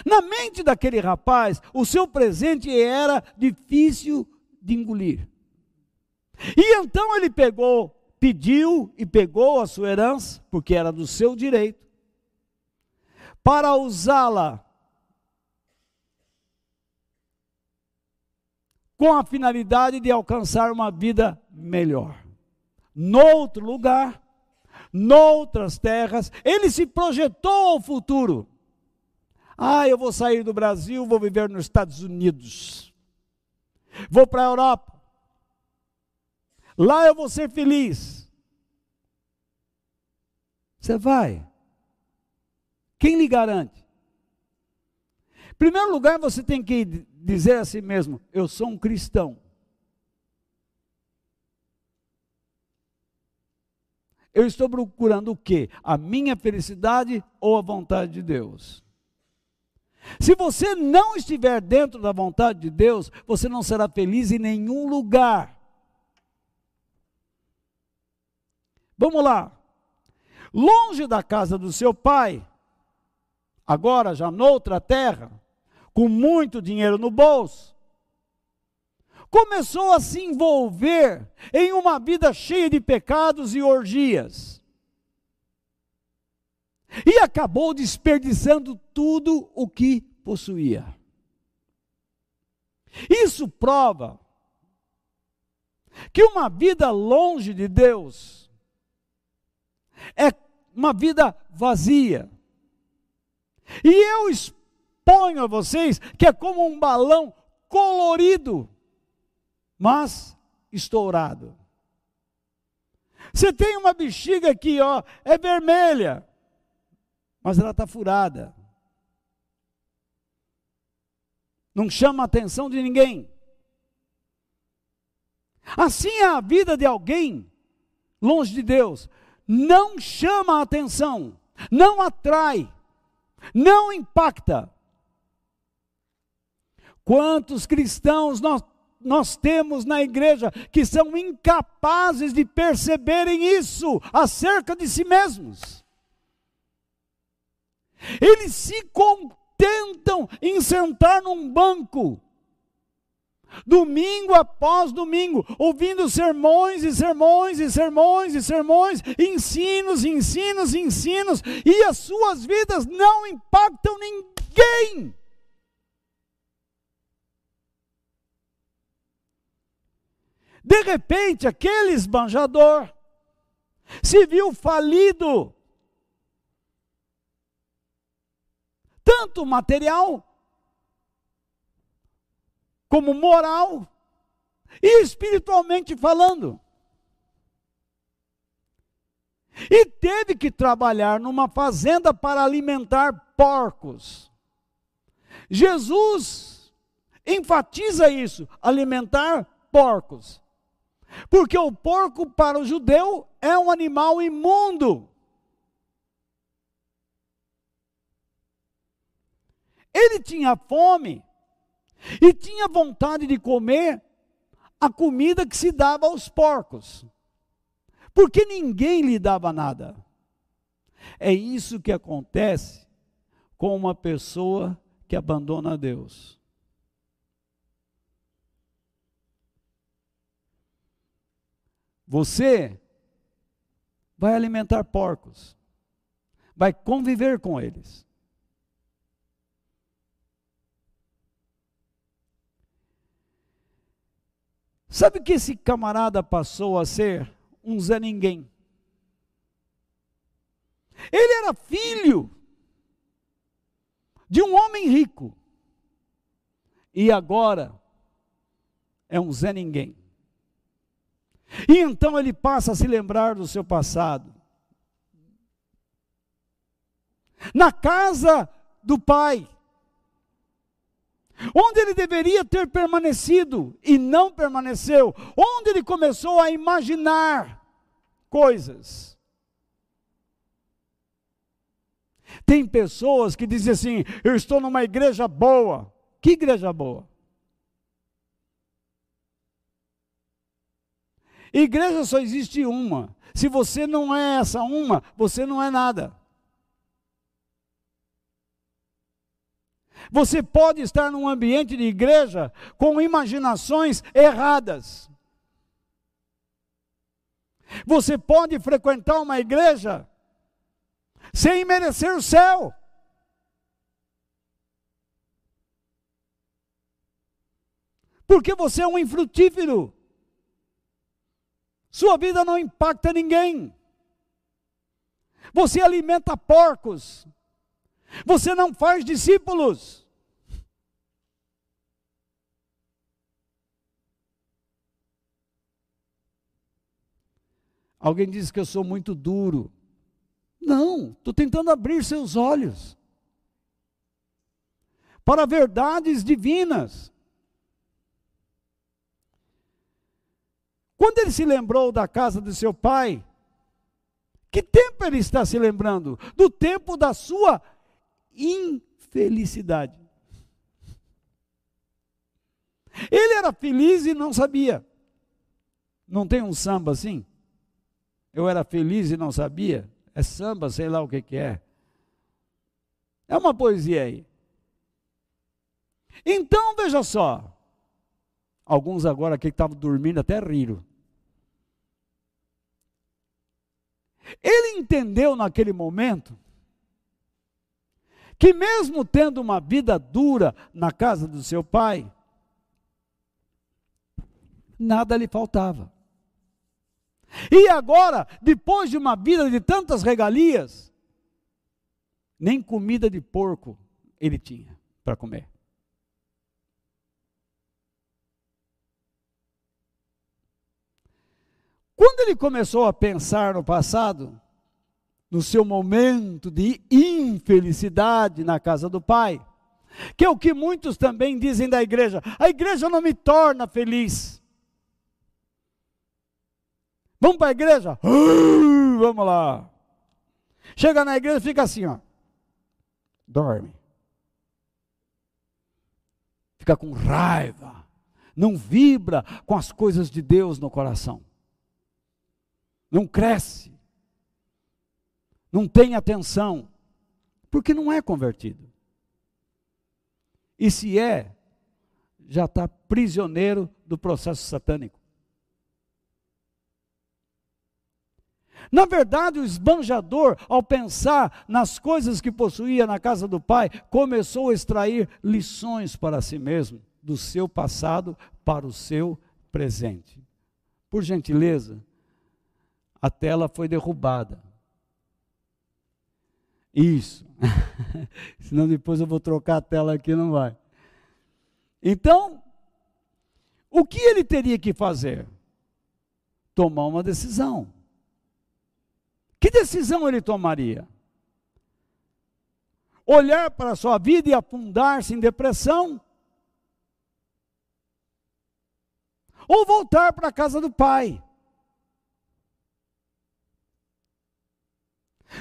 Na mente daquele rapaz, o seu presente era difícil de engolir. E então ele pegou, pediu e pegou a sua herança, porque era do seu direito, para usá-la com a finalidade de alcançar uma vida melhor. Noutro lugar, noutras terras, ele se projetou ao futuro. Ah, eu vou sair do Brasil, vou viver nos Estados Unidos. Vou para a Europa. Lá eu vou ser feliz. Você vai. Quem lhe garante? Em primeiro lugar, você tem que dizer a si mesmo: eu sou um cristão. Eu estou procurando o quê? A minha felicidade ou a vontade de Deus? Se você não estiver dentro da vontade de Deus, você não será feliz em nenhum lugar. Vamos lá. longe da casa do seu pai, agora já noutra terra, com muito dinheiro no bolso, começou a se envolver em uma vida cheia de pecados e orgias. E acabou desperdiçando tudo o que possuía. Isso prova que uma vida longe de Deus é uma vida vazia. E eu exponho a vocês que é como um balão colorido, mas estourado. Você tem uma bexiga aqui, ó, é vermelha, mas ela está furada. Não chama a atenção de ninguém. Assim é a vida de alguém longe de Deus. Não chama a atenção, não atrai, não impacta. Quantos cristãos nós, nós temos na igreja que são incapazes de perceberem isso acerca de si mesmos? Eles se contentam em sentar num banco domingo após domingo, ouvindo sermões e sermões e sermões e sermões, ensinos, ensinos, ensinos, e as suas vidas não impactam ninguém. De repente, aquele esbanjador se viu falido, tanto material como moral e espiritualmente falando. E teve que trabalhar numa fazenda para alimentar porcos. Jesus enfatiza isso, alimentar porcos. Porque o porco para o judeu é um animal imundo. Ele tinha fome e tinha vontade de comer a comida que se dava aos porcos, porque ninguém lhe dava nada. É isso que acontece com uma pessoa que abandona Deus. Você vai alimentar porcos, vai conviver com eles. Sabe que esse camarada passou a ser um Zé Ninguém? Ele era filho de um homem rico. E agora é um Zé Ninguém. E então ele passa a se lembrar do seu passado. Na casa do pai, onde ele deveria ter permanecido e não permaneceu, onde ele começou a imaginar coisas. Tem pessoas que dizem assim: eu estou numa igreja boa. Que igreja boa? Igreja só existe uma. Se você não é essa uma, você não é nada. Você pode estar num ambiente de igreja com imaginações erradas. Você pode frequentar uma igreja sem merecer o céu. Porque você é um infrutífero. Sua vida não impacta ninguém. Você alimenta porcos. Você não faz discípulos. Alguém diz que eu sou muito duro. Não, estou tentando abrir seus olhos para verdades divinas. Quando ele se lembrou da casa de seu pai, que tempo ele está se lembrando? Do tempo da sua infelicidade. Ele era feliz e não sabia. Não tem um samba assim? Eu era feliz e não sabia. é samba, sei lá o que, que é. É uma poesia aí. Então, veja só. Alguns agora aqui que estavam dormindo até riram. Ele entendeu naquele momento que, mesmo tendo uma vida dura na casa do seu pai, nada lhe faltava. E agora, depois de uma vida de tantas regalias, nem comida de porco ele tinha para comer. Quando ele começou a pensar no passado, no seu momento de infelicidade na casa do pai, que é o que muitos também dizem da igreja: a igreja não me torna feliz. Vamos para a igreja? Vamos lá. Chega na igreja fica assim, ó. Dorme. Fica com raiva. Não vibra com as coisas de Deus no coração não cresce, não tem atenção, porque não é convertido. E se é, já está prisioneiro do processo satânico. Na verdade, o esbanjador, ao pensar nas coisas que possuía na casa do pai, começou a extrair lições para si mesmo, do seu passado para o seu presente. Por gentileza, a tela foi derrubada. Isso. Senão depois eu vou trocar a tela aqui, não vai. Então, o que ele teria que fazer? Tomar uma decisão. Que decisão ele tomaria? Olhar para a sua vida e afundar-se em depressão? Ou voltar para a casa do pai?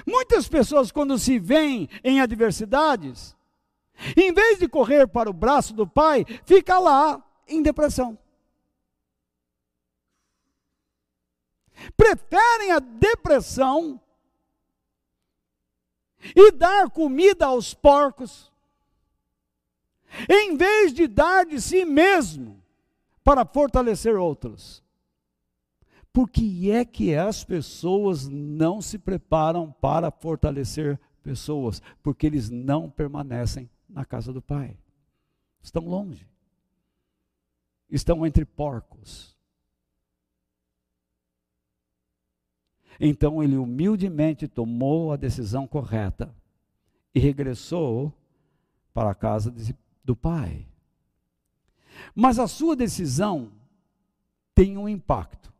Muitas pessoas, quando se veem em adversidades, em vez de correr para o braço do pai, fica lá em depressão. Preferem a depressão e dar comida aos porcos, em vez de dar de si mesmo para fortalecer outros. Por que é que as pessoas não se preparam para fortalecer pessoas? Porque eles não permanecem na casa do Pai. Estão longe. Estão entre porcos. Então ele humildemente tomou a decisão correta e regressou para a casa de, do pai. Mas a sua decisão tem um impacto.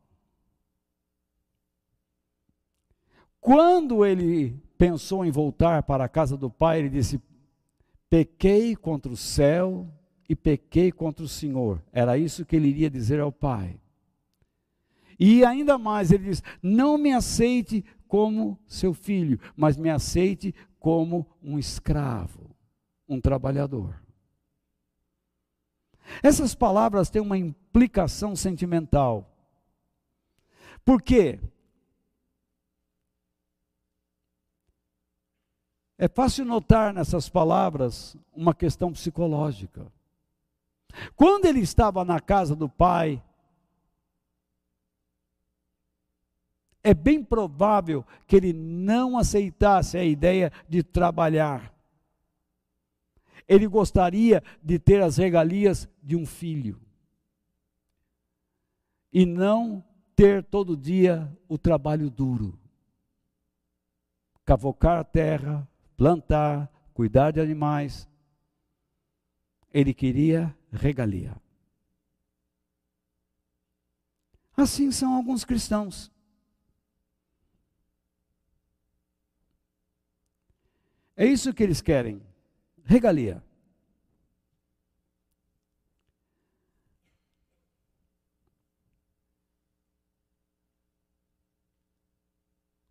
Quando ele pensou em voltar para a casa do pai, ele disse: Pequei contra o céu e pequei contra o Senhor. Era isso que ele iria dizer ao pai. E ainda mais, ele diz: Não me aceite como seu filho, mas me aceite como um escravo, um trabalhador. Essas palavras têm uma implicação sentimental. Por quê? É fácil notar nessas palavras uma questão psicológica. Quando ele estava na casa do pai, é bem provável que ele não aceitasse a ideia de trabalhar. Ele gostaria de ter as regalias de um filho e não ter todo dia o trabalho duro. Cavocar a terra, plantar, cuidar de animais. Ele queria regalia. Assim são alguns cristãos. É isso que eles querem: regalia.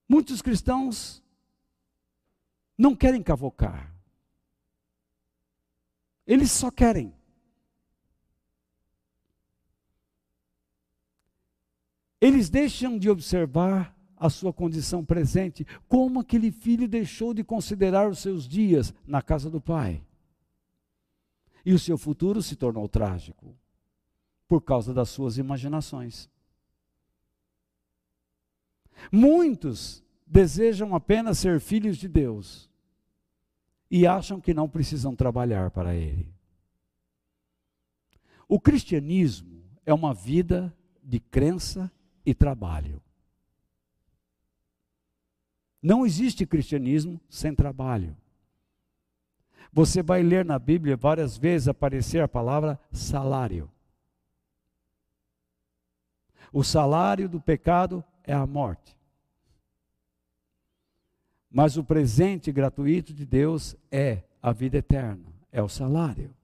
Muitos cristãos não querem cavocar. Eles só querem. Eles deixam de observar a sua condição presente, como aquele filho deixou de considerar os seus dias na casa do pai. E o seu futuro se tornou trágico por causa das suas imaginações. Muitos desejam apenas ser filhos de Deus e acham que não precisam trabalhar para Ele. O cristianismo é uma vida de crença e trabalho. Não existe cristianismo sem trabalho. Você vai ler na Bíblia várias vezes aparecer a palavra salário. O salário do pecado é a morte. Mas o presente gratuito de Deus é a vida eterna, é o salário.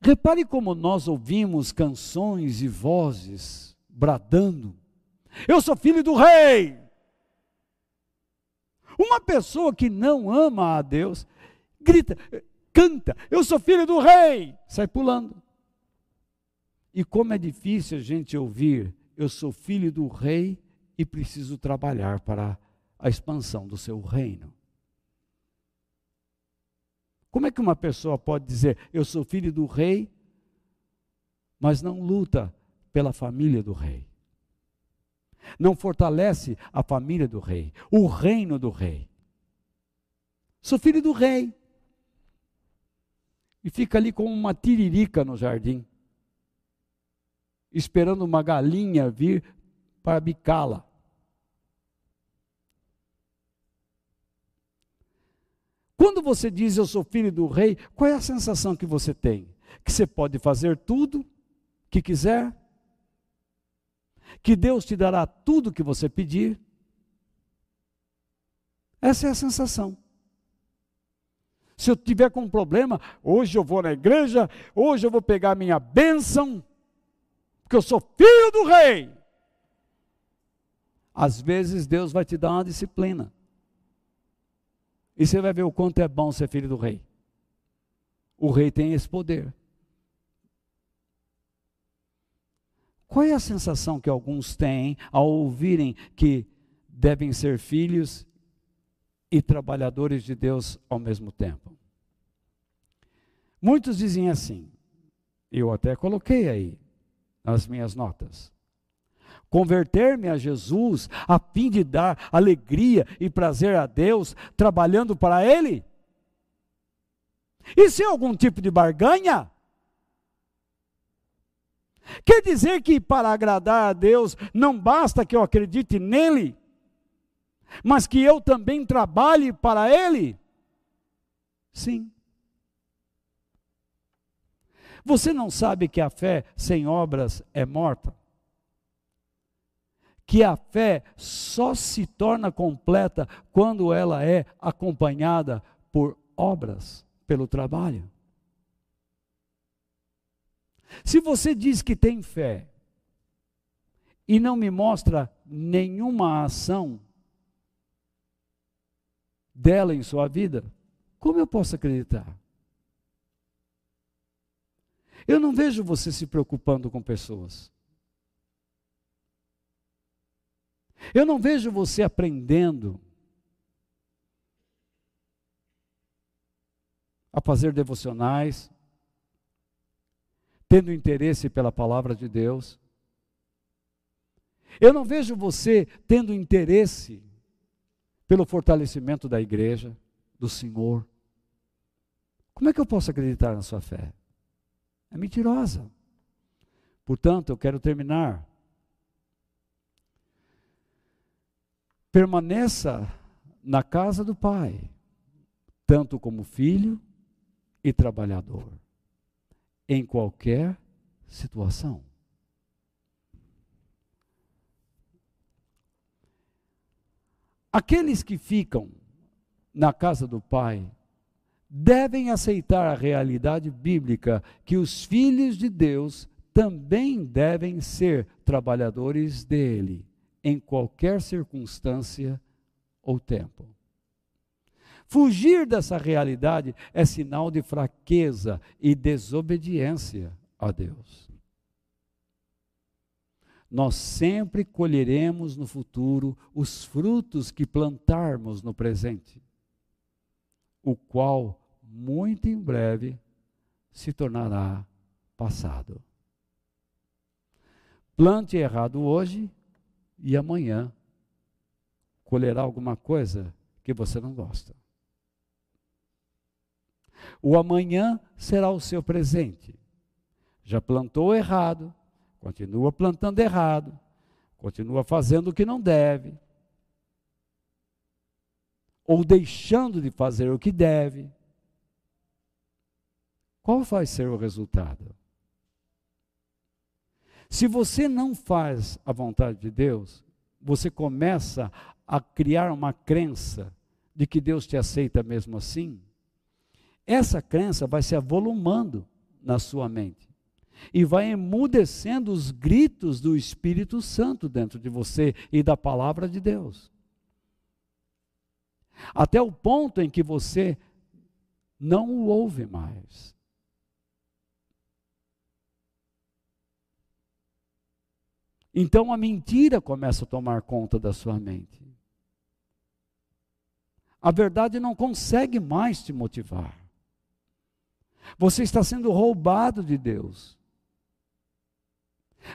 Repare como nós ouvimos canções e vozes bradando: Eu sou filho do rei. Uma pessoa que não ama a Deus, grita, canta: Eu sou filho do rei. Sai pulando. E como é difícil a gente ouvir: Eu sou filho do rei e preciso trabalhar para a expansão do seu reino. Como é que uma pessoa pode dizer, eu sou filho do rei, mas não luta pela família do rei? Não fortalece a família do rei, o reino do rei. Sou filho do rei. E fica ali como uma tiririca no jardim, esperando uma galinha vir para bicá-la. Quando você diz eu sou filho do rei, qual é a sensação que você tem? Que você pode fazer tudo que quiser? Que Deus te dará tudo que você pedir? Essa é a sensação. Se eu tiver com um problema, hoje eu vou na igreja, hoje eu vou pegar minha bênção, porque eu sou filho do rei. Às vezes Deus vai te dar uma disciplina. E você vai ver o quanto é bom ser filho do rei. O rei tem esse poder. Qual é a sensação que alguns têm ao ouvirem que devem ser filhos e trabalhadores de Deus ao mesmo tempo? Muitos dizem assim, eu até coloquei aí nas minhas notas converter-me a Jesus a fim de dar alegria e prazer a Deus, trabalhando para Ele? Isso é algum tipo de barganha? Quer dizer que para agradar a Deus não basta que eu acredite nele, mas que eu também trabalhe para Ele? Sim. Você não sabe que a fé sem obras é morta? Que a fé só se torna completa quando ela é acompanhada por obras, pelo trabalho. Se você diz que tem fé e não me mostra nenhuma ação dela em sua vida, como eu posso acreditar? Eu não vejo você se preocupando com pessoas. Eu não vejo você aprendendo a fazer devocionais, tendo interesse pela palavra de Deus. Eu não vejo você tendo interesse pelo fortalecimento da igreja, do Senhor. Como é que eu posso acreditar na sua fé? É mentirosa. Portanto, eu quero terminar permaneça na casa do Pai, tanto como filho e trabalhador, em qualquer situação. Aqueles que ficam na casa do Pai devem aceitar a realidade bíblica que os filhos de Deus também devem ser trabalhadores dele em qualquer circunstância ou tempo. Fugir dessa realidade é sinal de fraqueza e desobediência a Deus. nós sempre colheremos no futuro os frutos que plantarmos no presente, o qual muito em breve se tornará passado. Plante errado hoje e amanhã colherá alguma coisa que você não gosta. O amanhã será o seu presente. Já plantou errado, continua plantando errado, continua fazendo o que não deve, ou deixando de fazer o que deve. Qual vai ser o resultado? Se você não faz a vontade de Deus, você começa a criar uma crença de que Deus te aceita mesmo assim. Essa crença vai se avolumando na sua mente e vai emudecendo os gritos do Espírito Santo dentro de você e da palavra de Deus. Até o ponto em que você não o ouve mais. Então a mentira começa a tomar conta da sua mente. A verdade não consegue mais te motivar. Você está sendo roubado de Deus.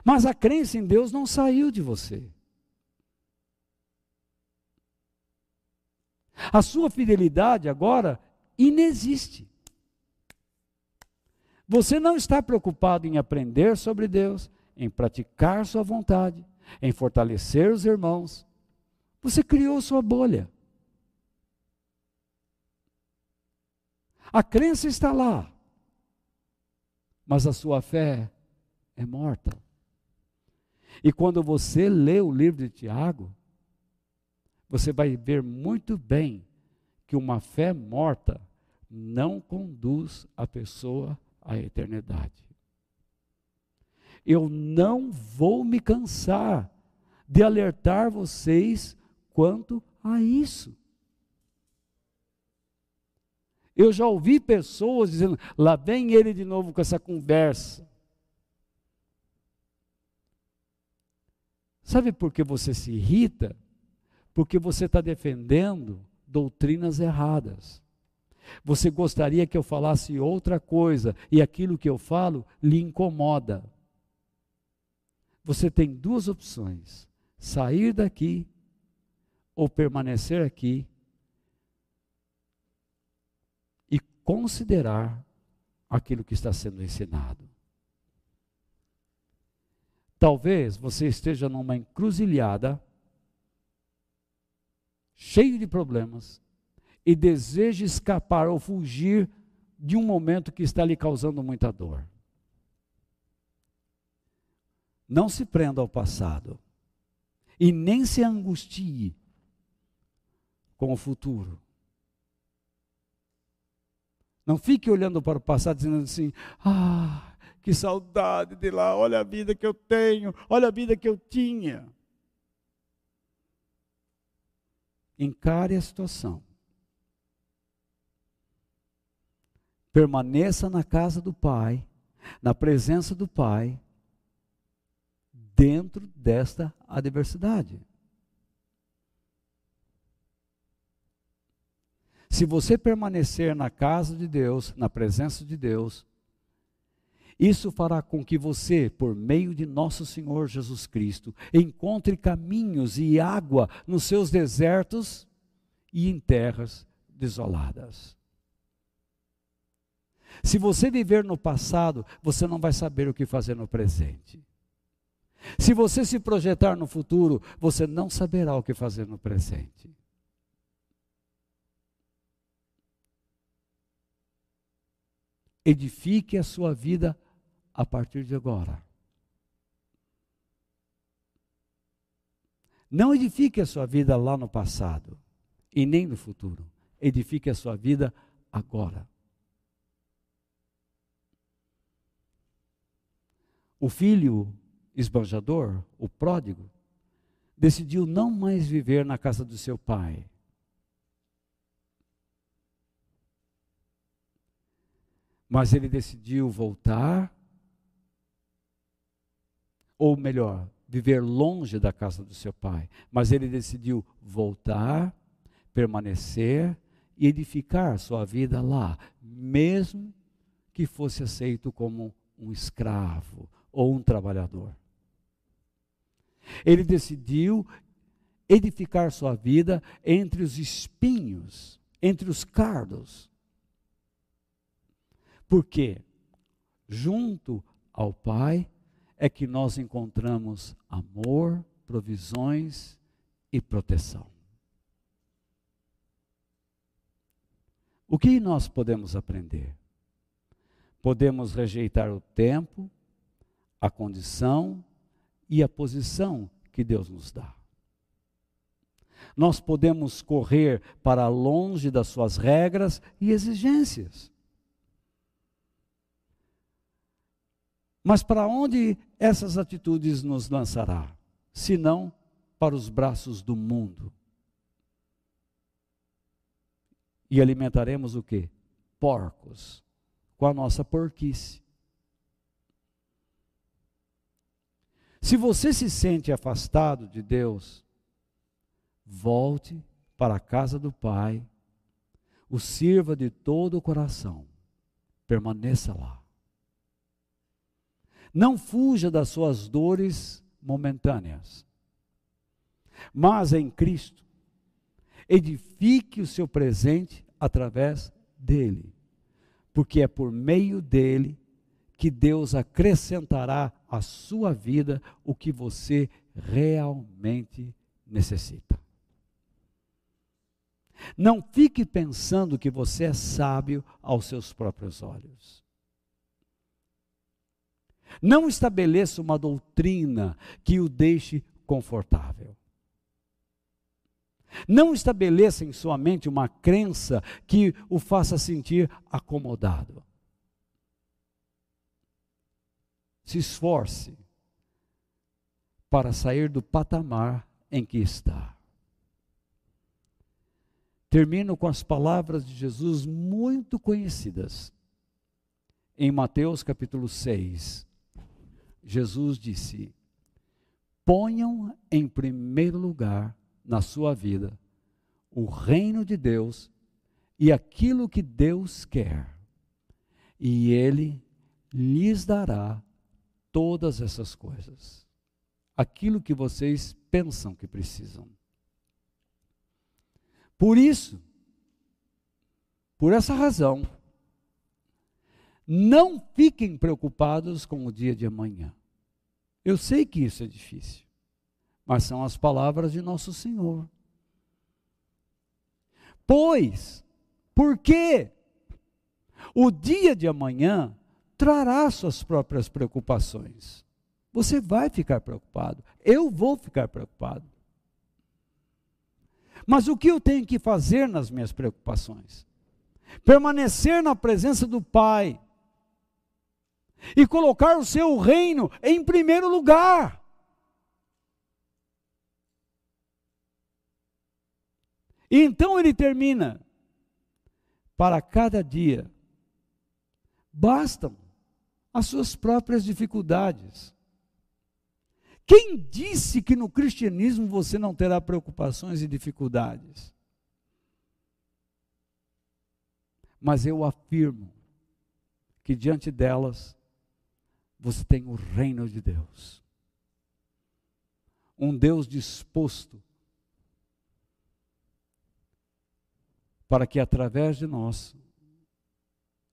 Mas a crença em Deus não saiu de você. A sua fidelidade agora inexiste. Você não está preocupado em aprender sobre Deus, em praticar sua vontade, em fortalecer os irmãos. Você criou sua bolha. A crença está lá, mas a sua fé é morta. E quando você lê o livro de Tiago, você vai ver muito bem que uma fé morta não conduz a pessoa à eternidade. Eu não vou me cansar de alertar vocês quanto a isso. Eu já ouvi pessoas dizendo: lá vem ele de novo com essa conversa. Sabe por que você se irrita? Porque você está defendendo doutrinas erradas. Você gostaria que eu falasse outra coisa e aquilo que eu falo lhe incomoda. Você tem duas opções: sair daqui ou permanecer aqui e considerar aquilo que está sendo ensinado. Talvez você esteja numa encruzilhada, cheio de problemas, e deseje escapar ou fugir de um momento que está lhe causando muita dor. Não se prenda ao passado e nem se angustie com o futuro. Não fique olhando para o passado dizendo assim: ah, que saudade de lá, olha a vida que eu tenho, olha a vida que eu tinha. Encare a situação. Permaneça na casa do Pai, na presença do Pai, dentro desta adversidade. Se você permanecer na casa de Deus, na presença de Deus, isso fará com que você, por meio de nosso Senhor Jesus Cristo, encontre caminhos e água nos seus desertos e em terras desoladas. Se você viver no passado, você não vai saber o que fazer no presente. Se você se projetar no futuro, você não saberá o que fazer no presente. Edifique a sua vida a partir de agora. Não edifique a sua vida lá no passado e nem no futuro. Edifique a sua vida agora. O filho esbanjador, o pródigo, decidiu não mais viver na casa do seu pai. Mas ele decidiu voltar ou melhor, viver longe da casa do seu pai, mas ele decidiu voltar, permanecer e edificar sua vida lá, mesmo que fosse aceito como um escravo ou um trabalhador. Ele decidiu edificar sua vida entre os espinhos, entre os cardos. Porque junto ao Pai é que nós encontramos amor, provisões e proteção. O que nós podemos aprender? Podemos rejeitar o tempo, a condição e a posição que Deus nos dá. Nós podemos correr para longe das suas regras e exigências. Mas para onde essas atitudes nos lançará? Se não para os braços do mundo. E alimentaremos o quê? Porcos, com a nossa porquice. Se você se sente afastado de Deus, volte para a casa do Pai, o sirva de todo o coração, permaneça lá. Não fuja das suas dores momentâneas, mas em Cristo, edifique o seu presente através dele, porque é por meio dele que Deus acrescentará à sua vida o que você realmente necessita. Não fique pensando que você é sábio aos seus próprios olhos. Não estabeleça uma doutrina que o deixe confortável. Não estabeleça em sua mente uma crença que o faça sentir acomodado. Se esforce para sair do patamar em que está. Termino com as palavras de Jesus muito conhecidas. Em Mateus capítulo 6, Jesus disse: Ponham em primeiro lugar na sua vida o reino de Deus e aquilo que Deus quer, e Ele lhes dará todas essas coisas. Aquilo que vocês pensam que precisam. Por isso, por essa razão, não fiquem preocupados com o dia de amanhã. Eu sei que isso é difícil, mas são as palavras de nosso Senhor. Pois, porque o dia de amanhã trará suas próprias preocupações. Você vai ficar preocupado, eu vou ficar preocupado. Mas o que eu tenho que fazer nas minhas preocupações? Permanecer na presença do Pai e colocar o seu reino em primeiro lugar. E então ele termina: para cada dia bastam as suas próprias dificuldades. Quem disse que no cristianismo você não terá preocupações e dificuldades? Mas eu afirmo que diante delas você tem o reino de Deus. Um Deus disposto para que através de nós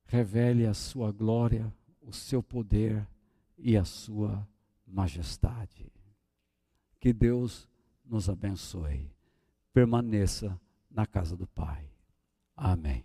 revele a sua glória, o seu poder e a sua majestade. Que Deus nos abençoe. Permaneça na casa do Pai. Amém.